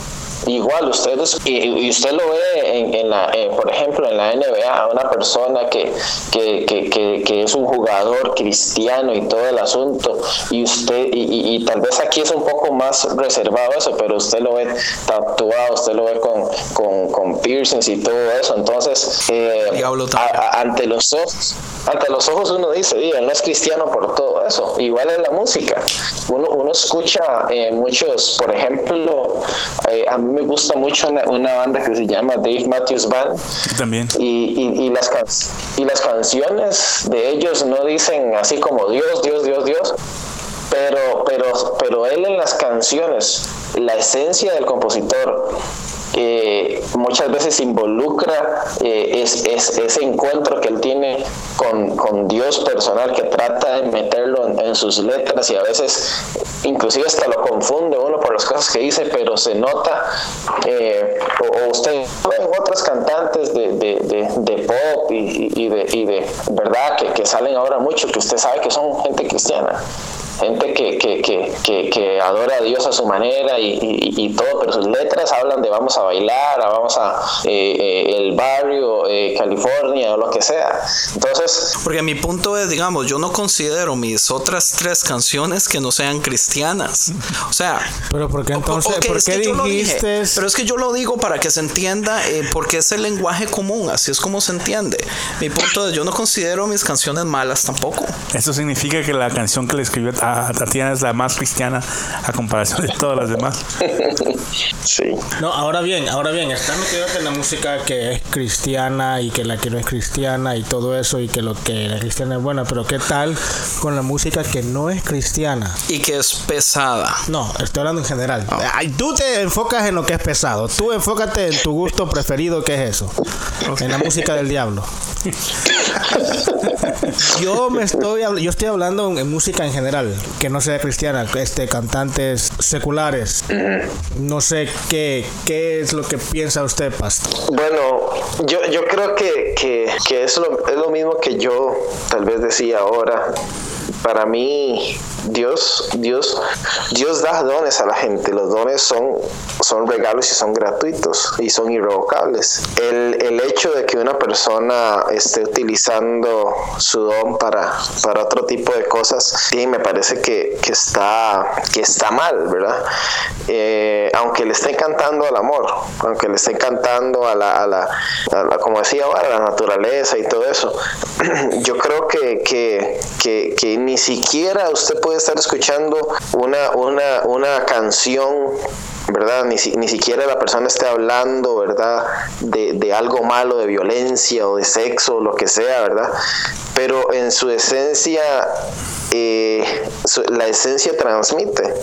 S6: igual ustedes y, y usted lo ve en, en la eh, por ejemplo en la NBA una persona que que, que, que, es un jugador cristiano y todo el asunto y usted y, y, tal vez aquí es un poco más reservado eso pero usted lo ve tatuado usted lo ve con, con, con piercings y todo eso entonces eh, ante los ojos ante los ojos uno dice él no es cristiano por todo eso igual en la música uno, uno escucha eh, muchos por ejemplo eh, a mí me gusta mucho una, banda que se llama Dave Matthews Band.
S3: También.
S6: Y, y, las, y las canciones de ellos no dicen así como Dios, Dios, Dios, Dios. Pero, pero, pero él en las canciones, la esencia del compositor eh, muchas veces involucra eh, es, ese encuentro que él tiene con, con, Dios personal que trata de meterlo en, sus letras y a veces inclusive hasta lo confunde uno por las cosas que dice pero se nota eh, o, usted en otras cantantes de, de, de, pop y, y, de, y de verdad que, que salen ahora mucho que usted sabe que son gente cristiana gente que, que, que, que, adora a Dios a su manera y, y, todo, pero sus letras hablan de vamos a bailar, vamos a eh, eh, el barrio, eh, California o lo que sea. Entonces...
S5: Porque mi punto es, digamos, yo no considero mis otras tres canciones que no sean cristianas. O sea...
S1: Pero porque entonces, ¿por qué dijiste?
S5: pero es que yo lo digo para que se entienda, porque es el lenguaje común, así es como se entiende. Mi punto es, yo no considero mis canciones malas tampoco.
S3: Eso significa que la canción que le escribió Tatiana es la más cristiana a comparación de todas las demás.
S6: Sí.
S1: No, ahora bien, ahora bien, está metido en la música que es cristiana y que la que no es cristiana y todo eso y que lo que la cristiana es buena, pero ¿qué tal con la música que no es cristiana?
S5: Y que es pesada.
S1: No, estoy hablando en general. Ay, tú te enfocas en lo que es pesado. Tú enfócate en tu gusto preferido, que es eso. En la música del diablo. yo me estoy yo estoy hablando en música en general que no sea cristiana este cantantes seculares. No sé qué qué es lo que piensa usted pastor.
S6: Bueno yo, yo creo que, que, que es, lo, es lo mismo que yo tal vez decía ahora. Para mí Dios, Dios, Dios da dones a la gente. Los dones son, son regalos y son gratuitos y son irrevocables. El, el hecho de que una persona esté utilizando su don para, para otro tipo de cosas, sí, me parece que, que está, que está mal, ¿verdad? Eh, aunque le esté encantando al amor, aunque le esté encantando a la, a la, como decía a la naturaleza y todo eso, yo creo que, que, que ni siquiera usted puede estar escuchando una, una, una canción ¿verdad? Ni, ni, siquiera la persona esté hablando, ¿verdad? De, de, algo malo, de violencia o de sexo, o lo que sea, ¿verdad? Pero en su esencia, eh, la esencia transmite.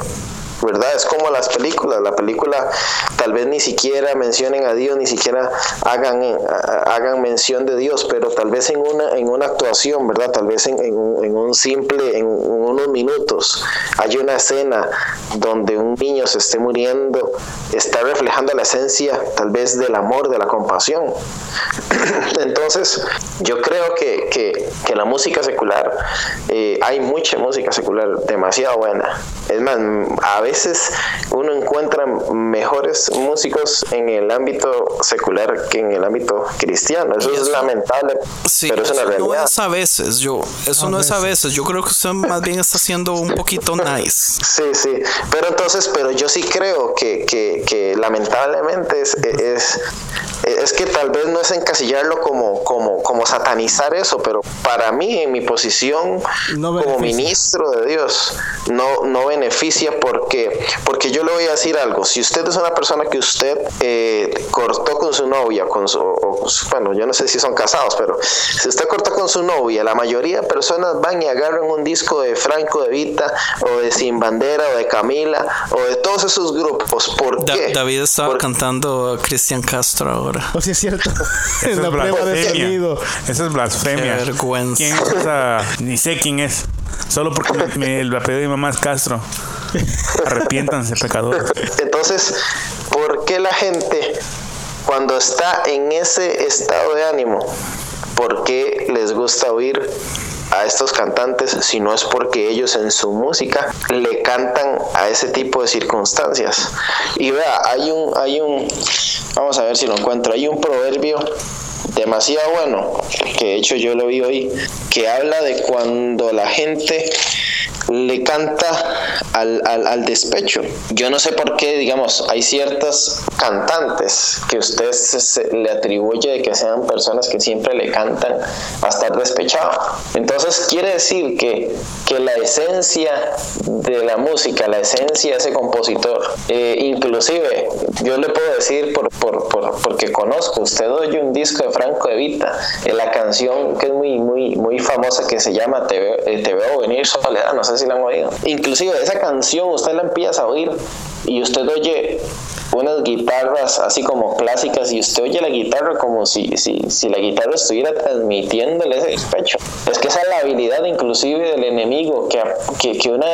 S6: ¿Verdad? Es como las películas, la película tal vez ni siquiera mencionen a Dios, ni siquiera hagan, hagan mención de Dios, pero tal vez en una, en una actuación, ¿verdad? Tal vez en, un simple, en unos minutos, hay una escena donde un niño se esté muriendo, está reflejando la esencia tal vez del amor, de la compasión. Entonces, yo creo que, que, que la música secular, eh, hay mucha música secular demasiado buena. Es más, a veces uno encuentra mejores músicos en el ámbito secular que en el ámbito cristiano. Eso, es lamentable, pero es una realidad.
S5: No es a veces, yo, eso no es a veces. Yo creo que usted más bien está siendo un poquito nice.
S6: Sí, sí, pero entonces, pero yo sí creo que, que, que lamentablemente es, es, es que tal vez no es encasillarlo como, como, como satanizar eso, pero para mí, en mi posición como ministro de Dios, no, no beneficia porque, porque yo le voy a decir algo. Si usted es una persona que usted eh, cortó con su novia, con su, bueno, yo no sé si son casados, pero si usted cortó con su novia, la mayoría de personas van y agarran un disco de Franco de Vita o de Sin Bandera o de Camila o de todos esos grupos. ¿Por qué?
S5: David estaba cantando Cristian Castro ahora.
S1: O si es cierto.
S3: Eso es blasfemia. Eso es blasfemia.
S5: vergüenza.
S3: ¿Quién es esa? Ni sé quién es. Solo porque me, el apellido de mi mamá es Castro. Arrepiéntanse, pecadores.
S6: Entonces, ¿por qué la gente, cuando está en ese estado de ánimo, por qué les gusta oír a estos cantantes, sino es porque ellos en su música le cantan a ese tipo de circunstancias. Y vea, hay un, hay un, vamos a ver si lo encuentro, hay un proverbio demasiado bueno, que de hecho yo lo vi hoy, que habla de cuando la gente le canta al, al, al, despecho. Yo no sé por qué, digamos, hay ciertos cantantes que usted le atribuye de que sean personas que siempre le cantan a estar despechado. Entonces quiere decir que, que la esencia de la música, la esencia de ese compositor, eh, inclusive yo le puedo decir por, por, por, porque conozco, usted oye un disco de Franco de Vita, en la canción que es muy, muy, muy famosa que se llama Te veo, eh, venir soledad, no sé si la han oído. Inclusive esa canción usted la empieza a oír y usted oye unas guitarras así como clásicas y usted oye la guitarra como si, si, si la guitarra estuviera transmitiéndole ese despecho. Es que esa es la habilidad inclusive del enemigo, que, que, que, una,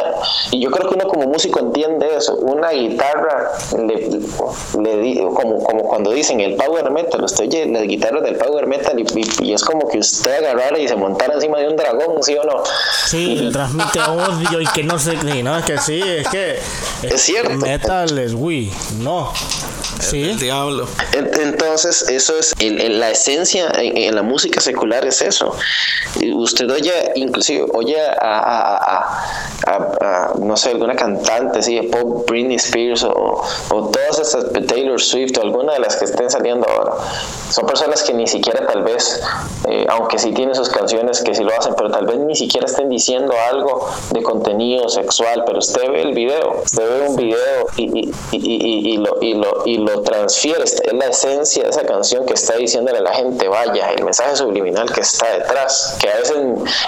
S6: y yo creo que uno como músico entiende eso, una guitarra, le, le, como, como cuando dicen el power metal, usted oye las guitarras del power metal y, y, y es como que usted agarrara y se montara encima de un dragón, ¿sí o no?
S1: Sí, le transmite odio y que no sé, no, es que sí, es que...
S6: Es, es cierto.
S1: Metal es Wii, no. Sí.
S5: El diablo.
S6: Entonces, eso es el, el, la esencia en, en, la música secular es eso. Usted oye, inclusive, oye a, a, a, a no sé, alguna cantante, sí, pop, Britney Spears o, o todas esas, Taylor Swift o alguna de las que estén saliendo ahora. Son personas que ni siquiera tal vez, eh, aunque sí tienen sus canciones que sí lo hacen, pero tal vez ni siquiera estén diciendo algo de contenido sexual, pero usted ve el video, usted ve un video y, y, y, y lo, y, lo, y lo transfiere, es la esencia de esa canción que está diciéndole a la gente, vaya, el mensaje subliminal que está detrás, que a veces,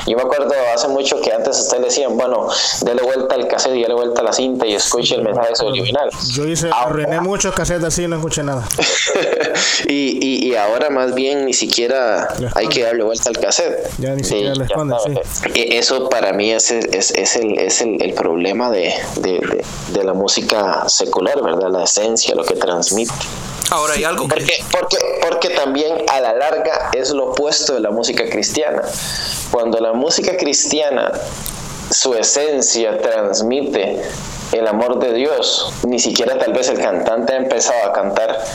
S6: yo me acuerdo hace mucho que antes ustedes decían, bueno, dele vuelta al cassette y dele vuelta a la cinta y escuche el mensaje subliminal.
S1: Yo hice, arruiné muchos cassettes así y no escuché nada.
S6: y, y, y, ahora más bien ni siquiera hay que darle vuelta al cassette.
S1: Ya ni siquiera sí, le esconde,
S6: sí. Eso para mí es, es, es el, es el, el problema de, de, de, de la música secular, ¿verdad? La esencia, lo que transmite.
S5: Ahora hay algo
S6: porque, que... porque, porque también a la larga es lo opuesto de la música cristiana. Cuando la música cristiana, su esencia transmite el amor de Dios, ni siquiera tal vez el cantante ha empezado a cantar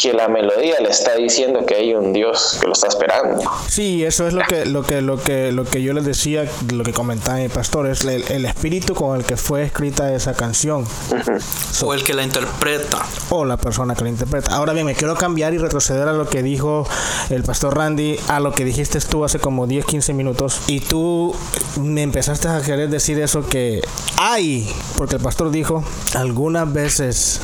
S6: que la melodía le está diciendo que hay un Dios que lo está esperando.
S1: Sí, eso es lo que lo que lo que lo que yo les decía, lo que comentaba mi pastor es el, el espíritu con el que fue escrita esa canción.
S5: Uh -huh. so, o el que la interpreta.
S1: O la persona que la interpreta. Ahora bien, me quiero cambiar y retroceder a lo que dijo el pastor Randy, a lo que dijiste tú hace como 10, 15 minutos y tú me empezaste a querer decir eso que hay, porque el pastor dijo, algunas veces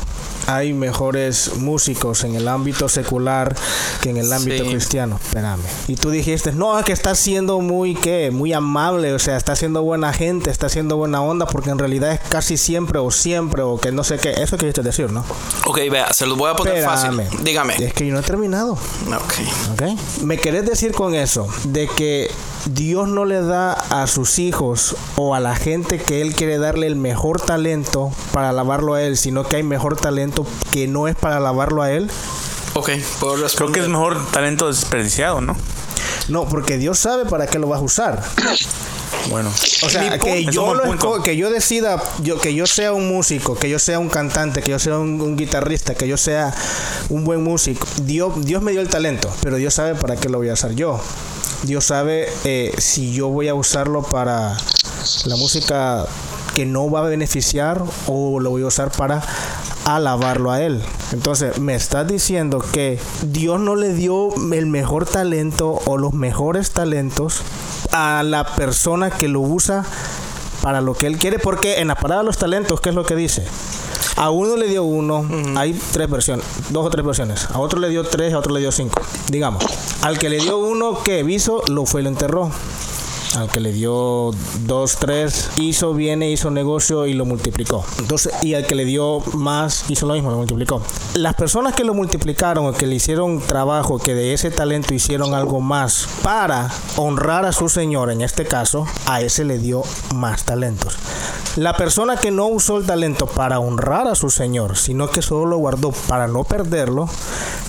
S1: hay mejores músicos en el ámbito secular que en el ámbito sí. cristiano. Espérame. Y tú dijiste, no, es que está siendo muy, ¿qué? Muy amable, o sea, está siendo buena gente, está siendo buena onda, porque en realidad es casi siempre o siempre o que no sé qué. Eso quisiste decir, ¿no?
S5: Ok, vea, se los voy a poner Espérame. fácil. Dígame.
S1: Es que yo no he terminado.
S5: Ok.
S1: Ok. ¿Me querés decir con eso de que Dios no le da a sus hijos o a la gente que Él quiere darle el mejor talento para alabarlo a Él, sino que hay mejor talento que no es para alabarlo a Él?
S5: Ok, puedo responder.
S3: Creo que es mejor talento desperdiciado, ¿no?
S1: No, porque Dios sabe para qué lo vas a usar.
S3: Bueno,
S1: o sea, que yo, lo, que yo decida, yo, que yo sea un músico, que yo sea un cantante, que yo sea un, un, guitarrista, que yo sea un buen músico. Dios, Dios me dio el talento, pero Dios sabe para qué lo voy a usar yo. Dios sabe eh, si yo voy a usarlo para la música que no va a beneficiar o lo voy a usar para alabarlo a él. Entonces, me estás diciendo que Dios no le dio el mejor talento o los mejores talentos a la persona que lo usa para lo que él quiere, porque en la parada de los talentos, ¿qué es lo que dice? A uno le dio uno, uh -huh. hay tres versiones, dos o tres versiones. A otro le dio tres, a otro le dio cinco. Digamos, al que le dio uno, que hizo? Lo fue y lo enterró al que le dio 2, 3, hizo, viene, hizo negocio y lo multiplicó. Entonces, y al que le dio más, hizo lo mismo, lo multiplicó. Las personas que lo multiplicaron o que le hicieron trabajo, que de ese talento hicieron algo más para honrar a su Señor, en este caso, a ese le dio más talentos. La persona que no usó el talento para honrar a su Señor, sino que solo lo guardó para no perderlo,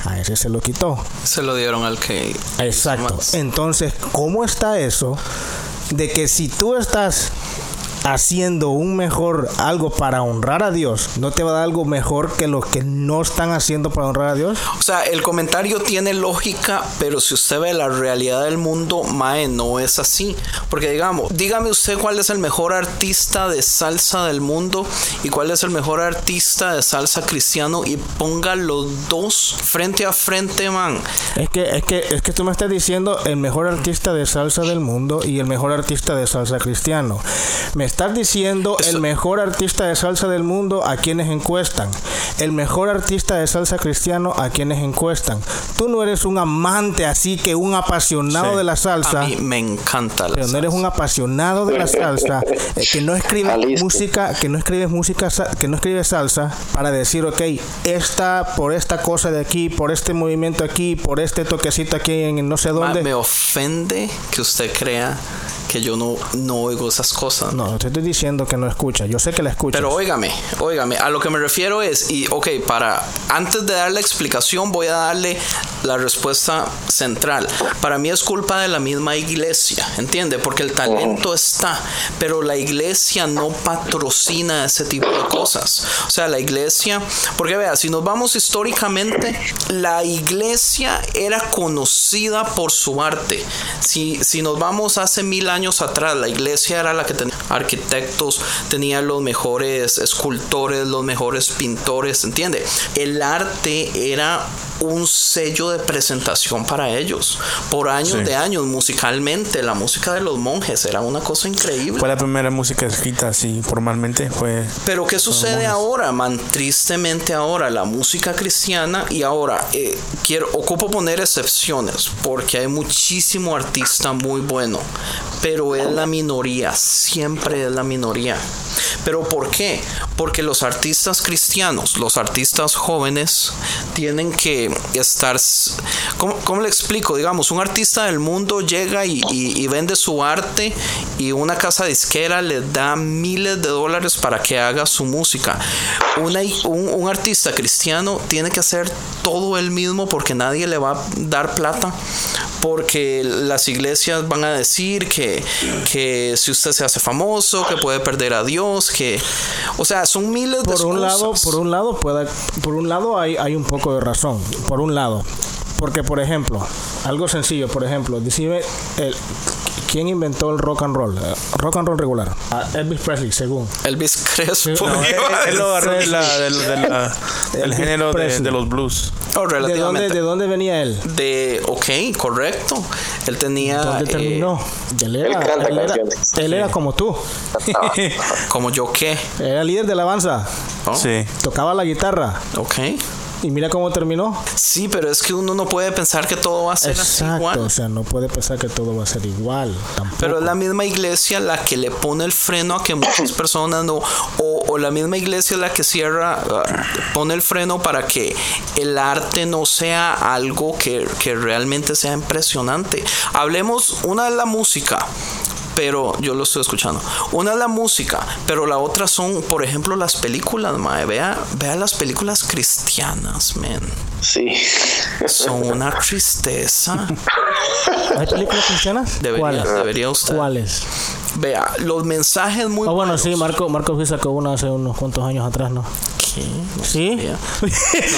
S1: a ese se lo quitó.
S5: Se lo dieron al que.
S1: Exacto. Entonces, ¿cómo está eso? De que si tú estás haciendo un mejor algo para honrar a Dios, no te va a dar algo mejor que los que no están haciendo para honrar a Dios.
S5: O sea, el comentario tiene lógica, pero si usted ve la realidad del mundo, Mae, no es así. Porque digamos, dígame usted cuál es el mejor artista de salsa del mundo y cuál es el mejor artista de salsa cristiano y ponga los dos frente a frente, man.
S1: Es que, es que, es que tú me estás diciendo el mejor artista de salsa del mundo y el mejor artista de salsa cristiano. Me estás diciendo
S5: Eso-
S1: el mejor artista de salsa del mundo a quienes encuestan. El mejor artista de salsa cristiano a quienes encuestan. Tú no eres un amante así que un apasionado
S3: Sí.
S1: de la salsa.
S5: A mí me encanta la
S1: Pero no eres un apasionado de la salsa, eh, que no escribe música, que no escribes música, que no escribe salsa para decir, ok, esta por esta cosa de aquí, por este movimiento aquí, por este toquecito aquí en no sé dónde.
S5: me ofende que usted crea que yo no, no oigo esas cosas.
S1: No, te estoy diciendo que no escucha. Yo sé que la escucha.
S5: Pero óigame, óigame, a lo que me refiero es, y ok, para, antes de dar la explicación voy a darle la respuesta central. Para mí es culpa de la misma iglesia, ¿entiende? Porque el talento está, pero la iglesia no patrocina ese tipo de cosas. O sea, la iglesia, porque vea, si nos vamos históricamente, la iglesia era conocida por su arte. Si, si nos vamos hace mil años atrás, la iglesia era la que tenía arquitectos, tenía los mejores escultores, los mejores pintores, ¿entiende? El arte era un sello de presentación para ellos. Por años
S3: Sí.
S5: de años, musicalmente, la música de los monjes era una cosa increíble.
S3: Fue la primera música escrita así formalmente. Fue
S5: Pero ¿qué sucede ahora, man? Tristemente ahora, la música cristiana y ahora, eh, quiero, ocupo poner excepciones porque hay muchísimo artista muy bueno, pero es la minoría, siempre es la minoría. ¿Pero por qué? Porque los artistas cristianos, los artistas jóvenes, tienen que estar... ¿Cómo, le explico? Digamos, un artista del mundo llega y, vende su arte y una casa disquera le da miles de dólares para que haga su música. Un, artista cristiano tiene que hacer todo él mismo porque nadie le va a dar plata. Porque las iglesias van a decir que si usted se hace famoso, que puede perder a Dios, que... O sea, son miles de
S1: por un lado, por un lado pueda, por un lado hay, hay un poco de razón. Por un lado, porque por ejemplo, algo sencillo, por ejemplo, decime el ¿Quién inventó el rock and roll? Eh, rock and roll regular. Ah, Elvis Presley, según.
S5: Elvis Crespo.
S1: No,
S3: Él- lo agarró del, de género de, los blues.
S5: Oh,
S1: ¿De dónde,
S5: relativamente.
S1: ¿De dónde venía él?
S5: De, ok, correcto. Él tenía.
S1: ¿Dónde
S5: eh,
S1: terminó? Él era,
S6: Él
S1: él era, como tú.
S5: como yo qué.
S1: Era líder de la alabanza.
S5: ¿no?
S3: Sí.
S1: Tocaba la guitarra.
S5: Ok.
S1: Y mira cómo terminó.
S5: Sí, pero es que uno no puede pensar que todo va a ser así
S1: Exacto.
S5: igual.
S1: O sea, no puede pensar que todo va a ser igual. Tampoco.
S5: Pero es la misma iglesia la que le pone el freno a que muchas personas no. O, o la misma iglesia la que cierra, ah, pone el freno para que el arte no sea algo que, que realmente sea impresionante. Hablemos, una es la música. Pero yo lo estoy escuchando. Una es la música, pero la otra son, por ejemplo, las películas, mae. Vea, vea las películas cristianas, man.
S6: Sí.
S5: Son una tristeza.
S1: ¿Hay películas cristianas?
S5: Debería,
S1: ¿Cuáles?
S5: debería usted.
S1: ¿Cuáles?
S5: Vea, los mensajes muy
S1: Ah, bueno,
S5: buenos.
S1: sí, Marco, Marco sí sacó una hace unos cuantos años atrás, ¿no?
S5: No.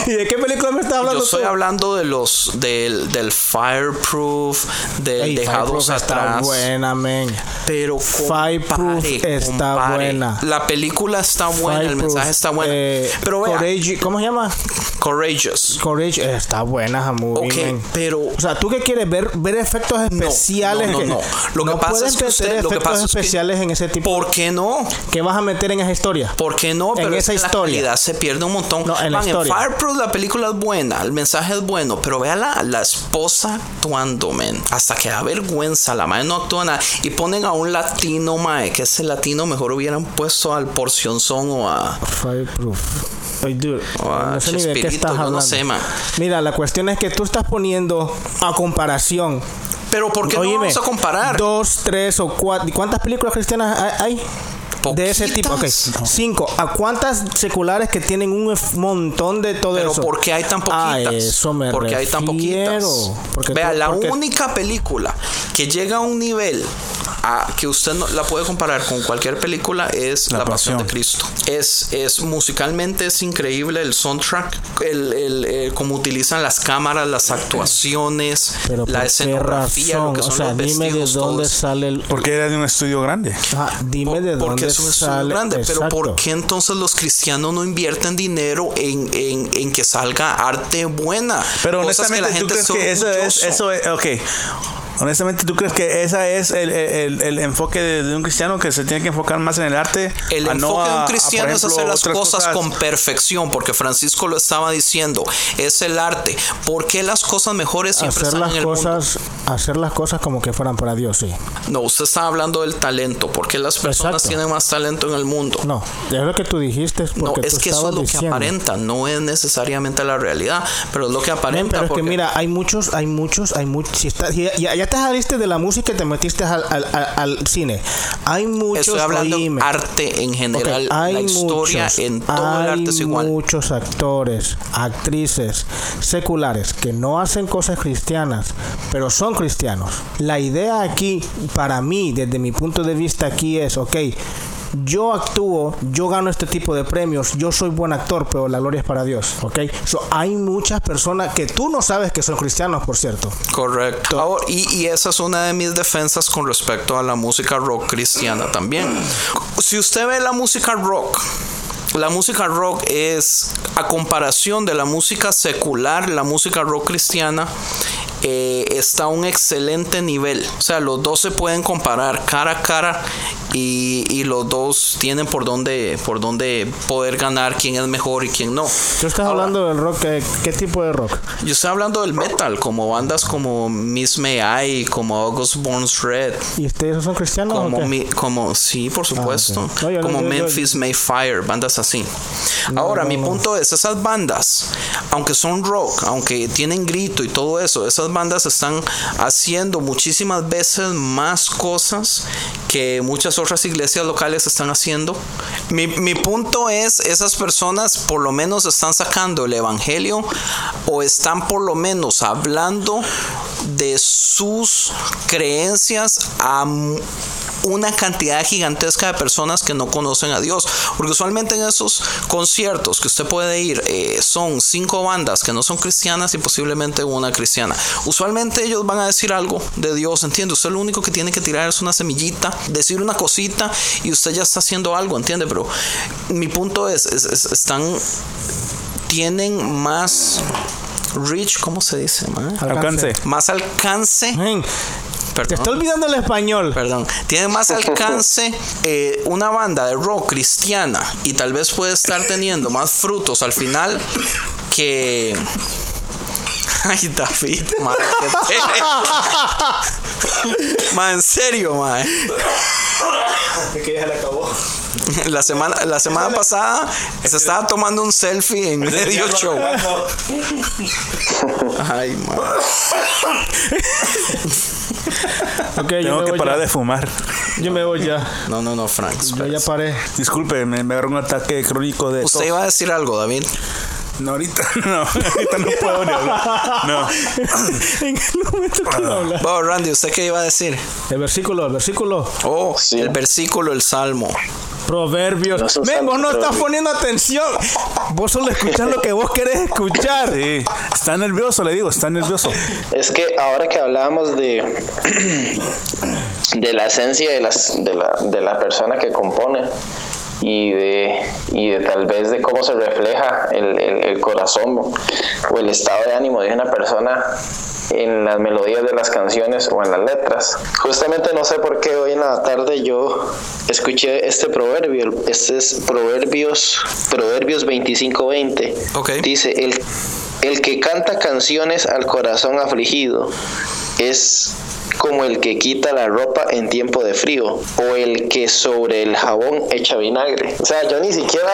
S1: ¿Y de qué película me estás hablando
S5: Yo estoy
S1: tú?
S5: hablando de los del, del fireproof, del
S1: Ey,
S5: dejados
S1: Fireproof está
S5: atrás.
S1: buena, men.
S5: Pero
S1: Fireproof está
S5: compare.
S1: buena.
S5: La película está buena, el mensaje está bueno.
S1: eh,
S5: pero vea,
S1: Courage- ¿Cómo se llama?
S5: Courageous.
S1: Courage eh, está buena, movie,
S5: Ok, pero
S1: O sea, ¿tú qué quieres ver ver efectos especiales?
S5: no, no,
S1: que-
S5: no. Lo que pasa
S1: puedes
S5: es que
S1: meter
S5: usted- lo que
S1: efectos
S5: pasa es que-
S1: especiales en ese tipo.
S5: ¿por qué no?
S1: ¿Qué vas a meter en esa historia?
S5: ¿Por qué no?
S1: En
S5: Pero es
S1: esa historia.
S5: Se pierde un montón.
S1: No, en la
S5: Man,
S1: historia.
S5: Fireproof la película es buena, el mensaje es bueno, pero vea la, la esposa actuando, men. Hasta que da vergüenza, la madre no actúa nada. Y ponen a un latino, mae, que ese latino mejor hubieran puesto al porcionzón o a...
S1: Fireproof. Oye, dude,
S5: Ah,
S1: no sé ni de qué estás
S5: yo no
S1: hablando.
S5: sé, man.
S1: Mira, la cuestión es que tú estás poniendo a comparación.
S5: Pero ¿por qué no
S1: Óyeme,
S5: vamos a comparar?
S1: Dos, tres o cuatro. ¿y ¿Cuántas películas cristianas hay? De ese tipo, ok. Cinco. ¿A cuántas seculares que tienen un montón de todo
S5: Pero
S1: eso?
S5: ¿por qué hay tan poquitas?
S1: A eso me
S5: porque hay tan poquitas.
S1: Porque
S5: Vea,
S1: tú-
S5: la
S1: porque-
S5: única película que llega a un nivel ah, que usted no, la puede comparar con cualquier película es La,
S3: La
S5: Pasión. de. Cristo. Es, es musicalmente es increíble el soundtrack, el, el, eh, cómo utilizan las cámaras, las actuaciones,
S1: Pero
S5: la
S1: ¿por qué
S5: escenografía, lo que
S1: O
S5: son
S1: sea,
S5: los
S1: dime de
S5: vestidos,
S1: dónde
S5: todo eso.
S1: sale el...
S3: Porque era de un estudio grande.
S1: Ajá, dime de
S5: Porque
S1: dónde
S5: es un estudio
S1: sale...
S5: grande, pero
S1: Exacto.
S5: ¿por qué entonces los cristianos no invierten dinero en, en, en que salga arte buena?
S3: Pero
S5: Cosas que
S3: honestamente,
S5: la
S3: ¿tú
S5: gente
S3: crees que eso es,
S5: orgulloso.
S3: eso es, ok. Honestamente, ¿tú crees que ese es el, el- el enfoque de, de un cristiano que se tiene que enfocar más en el arte?
S5: El
S3: a
S5: enfoque
S3: no
S5: de
S3: a-
S5: un
S3: a,
S5: cristiano es
S3: ejemplo,
S5: hacer las
S3: otras
S5: cosas, con perfección, porque Francisco lo estaba diciendo, es el arte. ¿Por qué las cosas mejores siempre
S1: Hacer
S5: están
S1: las
S5: en el mundo?
S1: cosas, hacer las cosas como que fueran para Dios, sí.
S5: No, usted está hablando del talento. ¿Por qué las personas
S1: Exacto.
S5: tienen más talento en el mundo?
S1: No, es lo que tú dijiste, es
S5: No,
S1: porque
S5: es
S1: tú
S5: que eso es lo que
S1: diciendo.
S5: aparenta, no es necesariamente la realidad, pero es lo que aparenta.
S1: pero es que
S5: porque-
S1: mira, hay muchos, hay muchos, hay muchos. Si está, ya, ya te saliste de la música y te metiste al, al- al- al cine. Hay muchos.
S5: Estoy hablando
S1: oíme.
S5: arte en general,
S1: hay
S5: la historia
S1: muchos,
S5: en todo el
S1: hay
S5: arte es igual.
S1: muchos actores, actrices seculares que no hacen cosas cristianas, pero son cristianos. La idea aquí, para mí, desde mi punto de vista aquí es, ok, yo actúo, yo gano este tipo de premios, yo soy buen actor, pero la gloria es para Dios, ¿ok? So, hay muchas personas que tú no sabes que son cristianos, por cierto.
S5: Correcto. Ahora, y, y esa es una de mis defensas con respecto a la música rock cristiana también. Si usted ve la música rock, la música rock es, a comparación de la música secular, la música rock cristiana eh, está a un excelente nivel. O sea, los dos se pueden comparar cara a cara y, y los dos tienen por dónde, por dónde poder ganar quién es mejor y quién no.
S1: Tú estás hablando del rock, ¿qué, qué tipo de rock?
S5: Yo estoy hablando del metal, como bandas como Miss May I, como August Burns Red,
S1: ¿Y ustedes son cristianos o
S5: como,
S1: qué?
S5: mi- como sí, por supuesto,
S1: yo no-
S5: como Memphis Mayfire, bandas así. Ahora, mi punto es, esas bandas, aunque son rock, aunque tienen grito y todo eso, esas bandas están haciendo muchísimas veces más cosas que muchas otras iglesias locales están haciendo. Mi, mi punto es, esas personas por lo menos están sacando el evangelio o están por lo menos hablando de sus creencias a una cantidad gigantesca de personas que no conocen a Dios. Porque usualmente en esos conciertos que usted puede ir eh, son cinco bandas que no son cristianas y posiblemente una cristiana. Usualmente ellos van a decir algo de Dios, ¿entiende? Usted lo único que tiene que tirar es una semillita, decir una cosita y usted ya está haciendo algo, ¿entiende? Pero mi punto es, es- es- están, tienen más reach, ¿cómo se dice? man?
S3: Alcance.
S5: Más alcance.
S1: Men, te
S5: Perdón.
S1: está olvidando el español.
S5: Perdón, tiene más alcance eh, una banda de rock cristiana y tal vez puede estar teniendo más frutos al final que. Ay, David, pena. Ma, en serio, man.
S1: que ya le acabó.
S5: La semana, la semana pasada se estaba tomando un selfie en medio show. Ay, man.
S1: Ok, yo
S3: Tengo
S1: me
S3: que
S1: voy
S3: parar
S1: ya.
S3: de fumar.
S1: Yo me voy ya.
S5: No, no, no, Frank.
S1: Yo ya paré.
S3: Disculpe, me, me agarró un ataque crónico de
S5: Usted
S3: tos.
S5: iba a decir algo, David.
S3: No, ahorita no. Ahorita no puedo ni hablar. No.
S1: en el momento que lo habla.
S5: Bueno, Randy, ¿usted qué iba a decir?
S1: El versículo, el versículo.
S5: Oh,
S6: Sí.
S5: el versículo, el salmo.
S1: Proverbios.
S6: No
S1: vos no estás poniendo atención. Vos solo escuchás lo que vos querés escuchar.
S3: Sí. Está nervioso, le digo, está nervioso.
S6: Es que ahora que hablábamos de, de la esencia de, las, de, la, de la persona que compone y de, y de tal vez de cómo se refleja el, el- el corazón o el estado de ánimo de una persona en las melodías de las canciones o en las letras. Justamente no sé por qué hoy en la tarde yo escuché este proverbio, este es Proverbios, Proverbios 25-20.
S5: Ok.
S6: Dice, el, el que canta canciones al corazón afligido es como el que quita la ropa en tiempo de frío o el que sobre el jabón echa vinagre. O sea, yo ni siquiera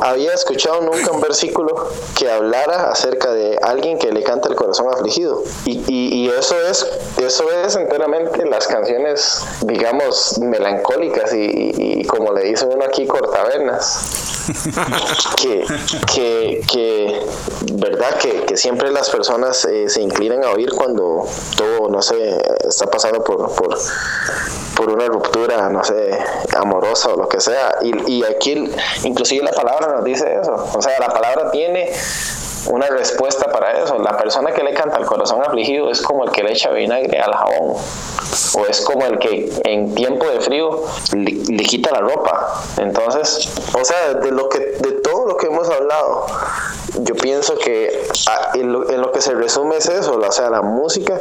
S6: había escuchado nunca un versículo que hablara acerca de alguien que le canta el corazón afligido. Y, y- y eso es eso es enteramente las canciones, digamos, melancólicas y, y- como le dice uno aquí, cortavenas que, que, que verdad que, que siempre las personas eh, se inclinan a oír cuando todo no sé, está pasando por, por, por una ruptura, no sé, amorosa o lo que sea. Y, y aquí, inclusive la palabra nos dice eso. O sea, la palabra tiene una respuesta para eso. La persona que le canta al corazón afligido es como el que le echa vinagre al jabón. O es como el que en tiempo de frío le, quita la ropa. Entonces, o sea, de, lo que, de todo lo que hemos hablado, yo pienso que ah, en lo, en lo que se resume es eso. O sea, la música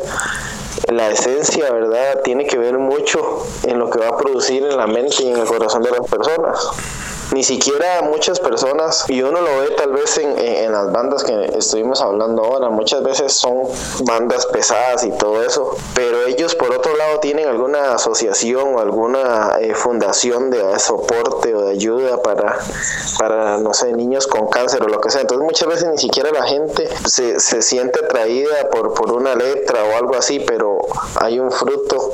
S6: la esencia, ¿verdad? Tiene que ver mucho en lo que va a producir en la mente y en el corazón de las personas ni siquiera muchas personas, y uno lo ve tal vez en, en, las bandas que estuvimos hablando ahora, muchas veces son bandas pesadas y todo eso, pero ellos por otro lado tienen alguna asociación o alguna eh, fundación de soporte o de ayuda para, para, no sé, niños con cáncer o lo que sea. Entonces muchas veces ni siquiera la gente se, se siente atraída por, por una letra o algo así, pero hay un fruto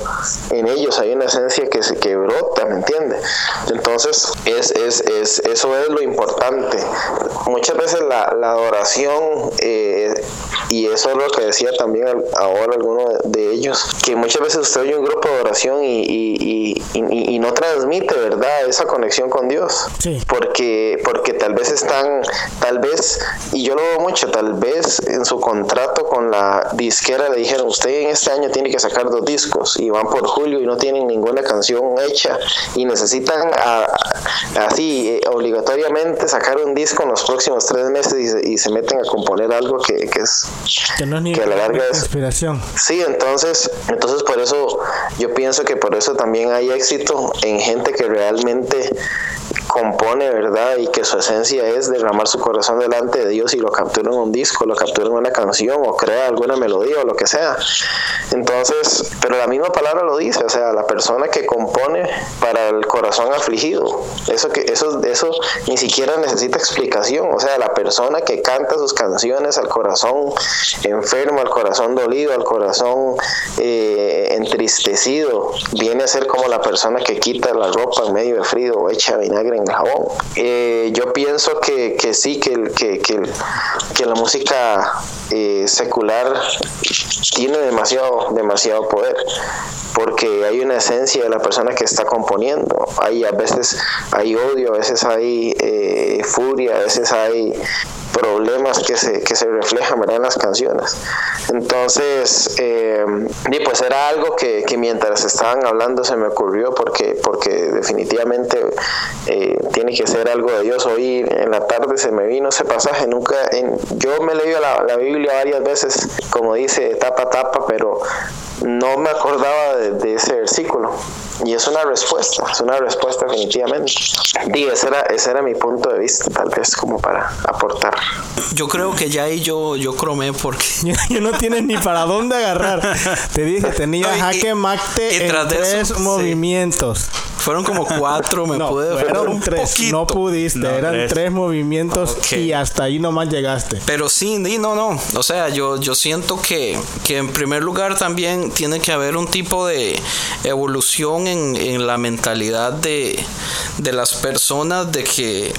S6: en ellos, hay una esencia que, se, que brota, ¿me entiendes? Entonces es, es, es, eso es lo importante. Muchas veces la, la adoración, eh, y eso es lo que decía también ahora alguno de ellos, que muchas veces usted oye un grupo de oración y, y, y, y no transmite, ¿verdad?, esa conexión con Dios.
S1: Sí.
S6: Porque, porque tal vez están, tal vez, y yo lo veo mucho, tal vez en su contrato con la disquera le dijeron, usted en este año tiene que sacar dos discos, y van por julio y no tienen ninguna canción hecha, y necesitan a, así obligatoriamente sacar un disco en los próximos tres meses y se, y se meten a componer algo que, que es
S1: Que no es ni
S6: que a la larga es
S1: inspiración.
S6: Sí, entonces, entonces por eso yo pienso que por eso también hay éxito en gente que realmente compone, ¿verdad? Y que su esencia es derramar su corazón delante de Dios y lo captura en un disco, lo captura en una canción o crea alguna melodía o lo que sea. Entonces, pero la misma palabra lo dice, o sea, la persona que compone para el corazón afligido, eso que eso eso ni siquiera necesita explicación, o sea, la persona que canta sus canciones al corazón enfermo, al corazón dolido, al corazón eh, entristecido, viene a ser como la persona que quita la ropa en medio de frío o echa vinagre en jabón. Eh, yo pienso que, que sí, que, que, que, que la música eh, secular tiene demasiado, demasiado poder porque hay una esencia de la persona que está componiendo. Hay a veces hay odio, a veces hay eh, furia, a veces hay problemas que se, que se reflejan en las canciones. Entonces, eh, y pues era algo que, que, mientras estaban hablando se me ocurrió porque, porque definitivamente eh, tiene que ser algo de Dios. Hoy en la tarde se me vino ese pasaje, nunca, en, yo me he leído la, la Biblia varias veces, como dice, tapa tapa, pero no me acordaba de, de, ese versículo. Y es una respuesta, es una respuesta definitivamente. Y ese era, ese era mi punto de vista, tal vez como para aportar.
S5: Yo creo que ya ahí yo, yo cromé porque...
S1: yo no tienes ni para dónde agarrar. Te dije, tenía
S5: No,
S1: jaque mate
S5: y
S1: en tres
S5: eso, sí.
S1: movimientos.
S5: Fueron como cuatro, me
S1: No,
S5: pude
S1: fueron
S5: un
S1: tres.
S5: poquito.
S1: No pudiste,
S3: No,
S1: eran
S3: tres.
S1: tres movimientos y hasta ahí nomás llegaste.
S5: Pero sí, no, no. O sea, yo, yo siento que, que en primer lugar también tiene que haber un tipo de evolución en, en la mentalidad de, de las personas de que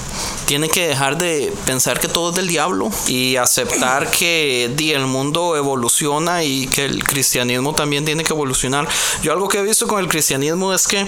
S5: tienen que dejar de pensar que todo es del diablo y aceptar que el mundo evoluciona y que el cristianismo también tiene que evolucionar. Yo algo que he visto con el cristianismo es que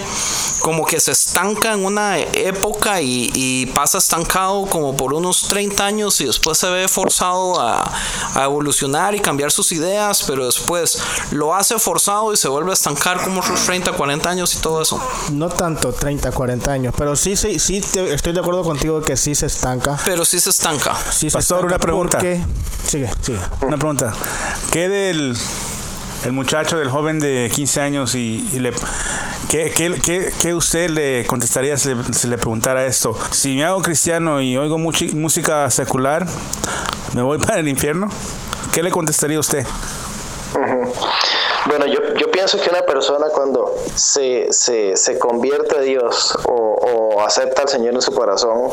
S5: como que se estanca en una época y, y pasa estancado como por unos 30 años y después se ve forzado a, a evolucionar y cambiar sus ideas, pero después lo hace forzado y se vuelve a estancar como otros 30, 40 años y todo eso.
S1: No tanto 30, 40 años, pero sí, sí, sí te- estoy de acuerdo contigo que sí se estanca.
S5: Pero sí se estanca.
S1: Sí se
S3: Pastor,
S1: estanca
S3: una pregunta.
S1: porque- Sigue, sigue.
S3: Una pregunta. ¿Qué del el muchacho, del joven de 15 años y, y le... ¿Qué, qué, qué, qué usted le contestaría si le, si le preguntara esto? Si me hago cristiano y oigo muchi- música secular, ¿me voy para el infierno? ¿Qué le contestaría usted?
S6: Bueno, yo, yo pienso que una persona cuando se, se, se convierte a Dios o, o acepta al Señor en su corazón,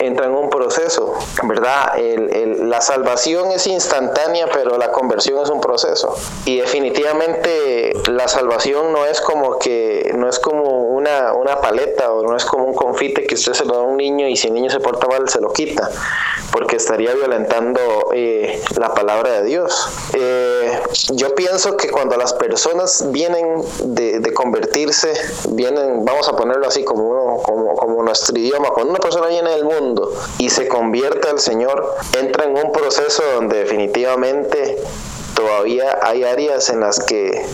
S6: entra en un proceso, ¿verdad? El, el- la salvación es instantánea, pero la conversión es un proceso. Y definitivamente la salvación no es como que, no es como una, una paleta o no es como un confite que usted se lo da a un niño y si el niño se porta mal se lo quita, porque estaría violentando eh, la palabra de Dios. Eh, yo pienso que cuando las personas vienen de, de convertirse, vienen, vamos a ponerlo así como, uno, como, como nuestro idioma, cuando una persona viene del mundo y se convierte al Señor, entra en un proceso donde definitivamente todavía hay áreas en las que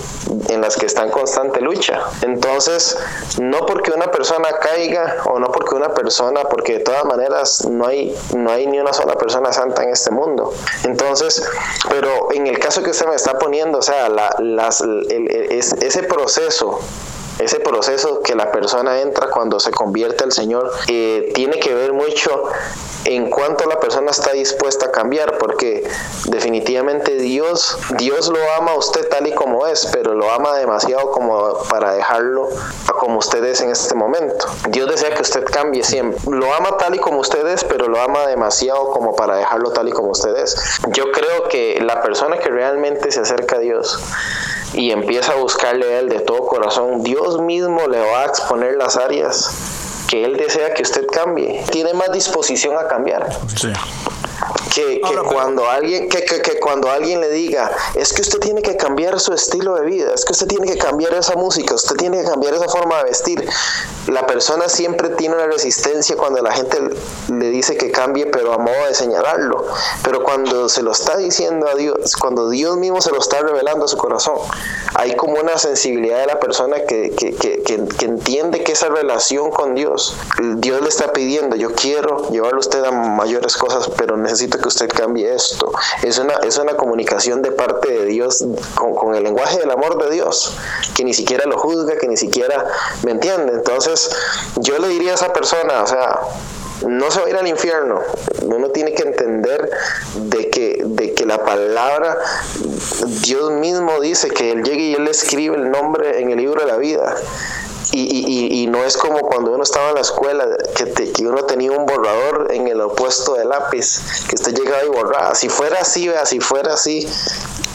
S6: en las que está en constante lucha. Entonces, no porque una persona caiga o no porque una persona, porque de todas maneras no hay no hay ni una sola persona santa en este mundo. Entonces, pero en el caso que usted me está poniendo, o sea, la, las, ese proceso ese proceso que la persona entra cuando se convierte al Señor eh, tiene que ver mucho en cuanto la persona está dispuesta a cambiar, porque definitivamente Dios, Dios lo ama a usted tal y como es, pero lo ama demasiado como para dejarlo como usted es en este momento. Dios desea que usted cambie siempre. Lo ama tal y como usted es, pero lo ama demasiado como para dejarlo tal y como usted es. Yo creo que la persona que realmente se acerca a Dios y empieza a buscarle a Él de todo corazón, Dios mismo le va a exponer las áreas que Él desea que usted cambie. Tiene más disposición a cambiar.
S3: Sí.
S6: Que, que cuando alguien que, que, que, cuando alguien le diga es que usted tiene que cambiar su estilo de vida es que usted tiene que cambiar esa música usted tiene que cambiar esa forma de vestir la persona siempre tiene una resistencia cuando la gente le dice que cambie pero a modo de señalarlo. Pero cuando se lo está diciendo a Dios cuando Dios mismo se lo está revelando a su corazón hay como una sensibilidad de la persona que, que, que, que entiende que esa relación con Dios Dios le está pidiendo yo quiero llevarlo usted a mayores cosas pero necesito que usted cambie esto. Es una, es una comunicación de parte de Dios con, con, el lenguaje del amor de Dios, que ni siquiera lo juzga, que ni siquiera me entiende. Entonces, yo le diría a esa persona, o sea, no se va a ir al infierno. Uno tiene que entender de que, de que la palabra, Dios mismo dice que Él llegue y Él escribe el nombre en el libro de la vida. Y, y, y, no es como cuando uno estaba en la escuela, que, te, que, uno tenía un borrador en el opuesto del lápiz, que usted llegaba y borraba. Si fuera así, vea, si fuera así,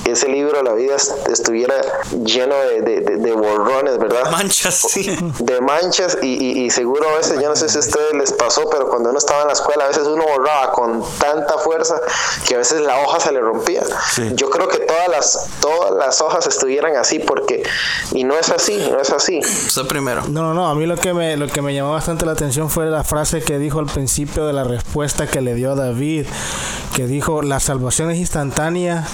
S6: ese libro de la vida estuviera lleno de, de, de, de borrones, ¿verdad?
S5: Manchas, sí.
S6: De manchas y, y, seguro a veces, yo no sé si a ustedes les pasó, pero cuando uno estaba en la escuela, a veces uno borraba con tanta fuerza que a veces la hoja se le rompía. Sí. Yo creo que todas las, todas las hojas estuvieran así porque, y no es así, no es así.
S5: Usted primero.
S1: No, no, no, a mí lo que, me, lo que me llamó bastante la atención fue la frase que dijo al principio de la respuesta que le dio David, que dijo, la salvación es instantánea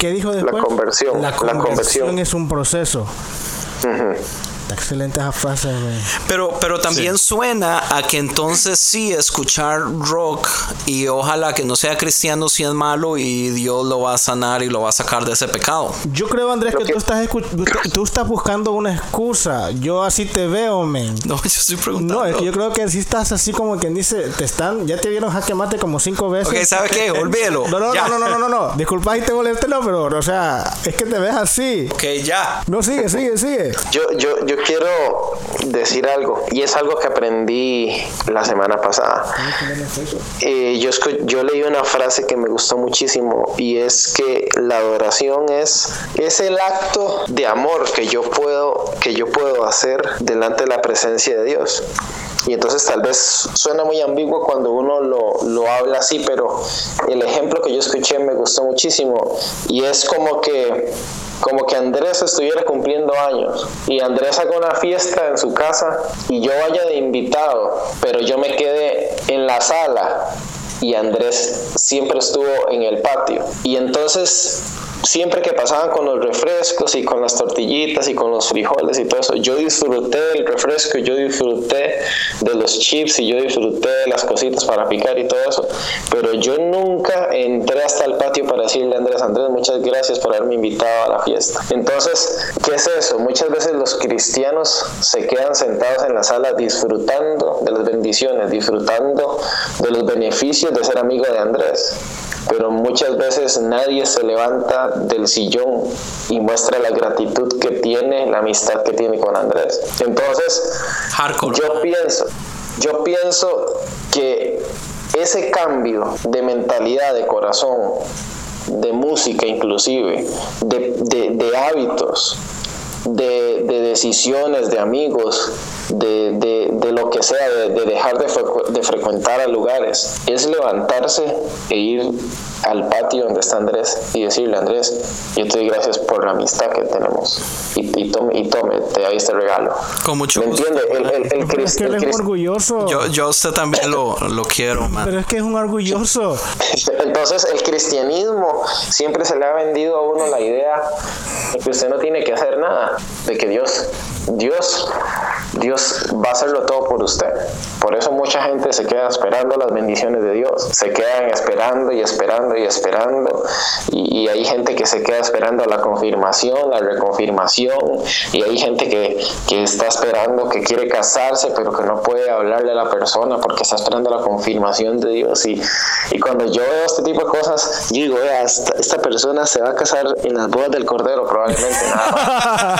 S1: ¿Qué dijo después?
S6: La conversión.
S1: La conversión, la conversión. es un proceso. Uh -huh. Excelente esa frase. Man.
S5: Pero, pero también sí. suena a que entonces sí escuchar rock y ojalá que no sea cristiano si es malo y Dios lo va a sanar y lo va a sacar de ese pecado.
S1: Yo creo, Andrés, que, que, tú estás tú estás buscando una excusa. Yo así te veo, men.
S5: No, yo estoy preguntando.
S1: No, es que yo creo que si estás así como quien dice, te están, ya te vieron jaque mate como cinco veces.
S5: Ok, ¿sabe qué? Olvídelo.
S1: No, no, no, no, no, no, no, no. Disculpa y te moleste, no, pero, o sea, es que te ves así.
S5: Ok, ya.
S1: No, sigue, sigue, sigue.
S6: Yo, yo, yo quiero decir algo y es algo que aprendí la semana pasada. Eh, yo, yo leí una frase que me gustó muchísimo y es que la adoración es, es el acto de amor que yo puedo que yo puedo hacer delante de la presencia de Dios. Y entonces tal vez suena muy ambiguo cuando uno lo, lo habla así, pero el ejemplo que yo escuché me gustó muchísimo y es como que como que Andrés estuviera cumpliendo años y Andrés haga una fiesta en su casa y yo vaya de invitado, pero yo me quede en la sala y Andrés siempre estuvo en el patio. Y entonces siempre que pasaban con los refrescos y con las tortillitas y con los frijoles y todo eso, yo disfruté del refresco, yo disfruté de los chips y yo disfruté de las cositas para picar y todo eso, pero yo nunca entré hasta el patio para decirle a Andrés, Andrés, muchas gracias por haberme invitado a la fiesta. Entonces, ¿qué es eso? Muchas veces los cristianos se quedan sentados en la sala disfrutando de las bendiciones, disfrutando de los beneficios de ser amigo de Andrés pero muchas veces nadie se levanta del sillón y muestra la gratitud que tiene, la amistad que tiene con Andrés. Entonces,
S5: Hardcore.
S6: yo pienso, yo pienso que ese cambio de mentalidad, de corazón, de música inclusive, de, de, de hábitos, de, de decisiones, de amigos, de, de, de lo que sea, de, de dejar de, frecu- de frecuentar a lugares, es levantarse e ir al patio donde está Andrés y decirle, Andrés, yo te doy gracias por la amistad que tenemos y, y tome, y tome, te doy este regalo.
S5: Con mucho
S6: ¿Me
S5: gusto.
S6: entiende? El, el, el,
S1: Pero es que él es orgulloso.
S5: Yo, yo a usted también lo, lo quiero, man.
S1: Pero es que es un orgulloso.
S6: Entonces el cristianismo siempre se le ha vendido a uno la idea de que usted no tiene que hacer nada, de que Dios, Dios, Dios va a hacerlo todo por usted. Por eso mucha gente se queda esperando las bendiciones de Dios, se quedan esperando y esperando y esperando, y, hay gente que se queda esperando la confirmación, la reconfirmación, y hay gente que, que está esperando, que quiere casarse, pero que no puede hablarle a la persona porque está esperando la confirmación de Dios. Y, y cuando yo veo este tipo de cosas, digo, "Vea, esta, persona se va a casar en las bodas del Cordero, probablemente nada más".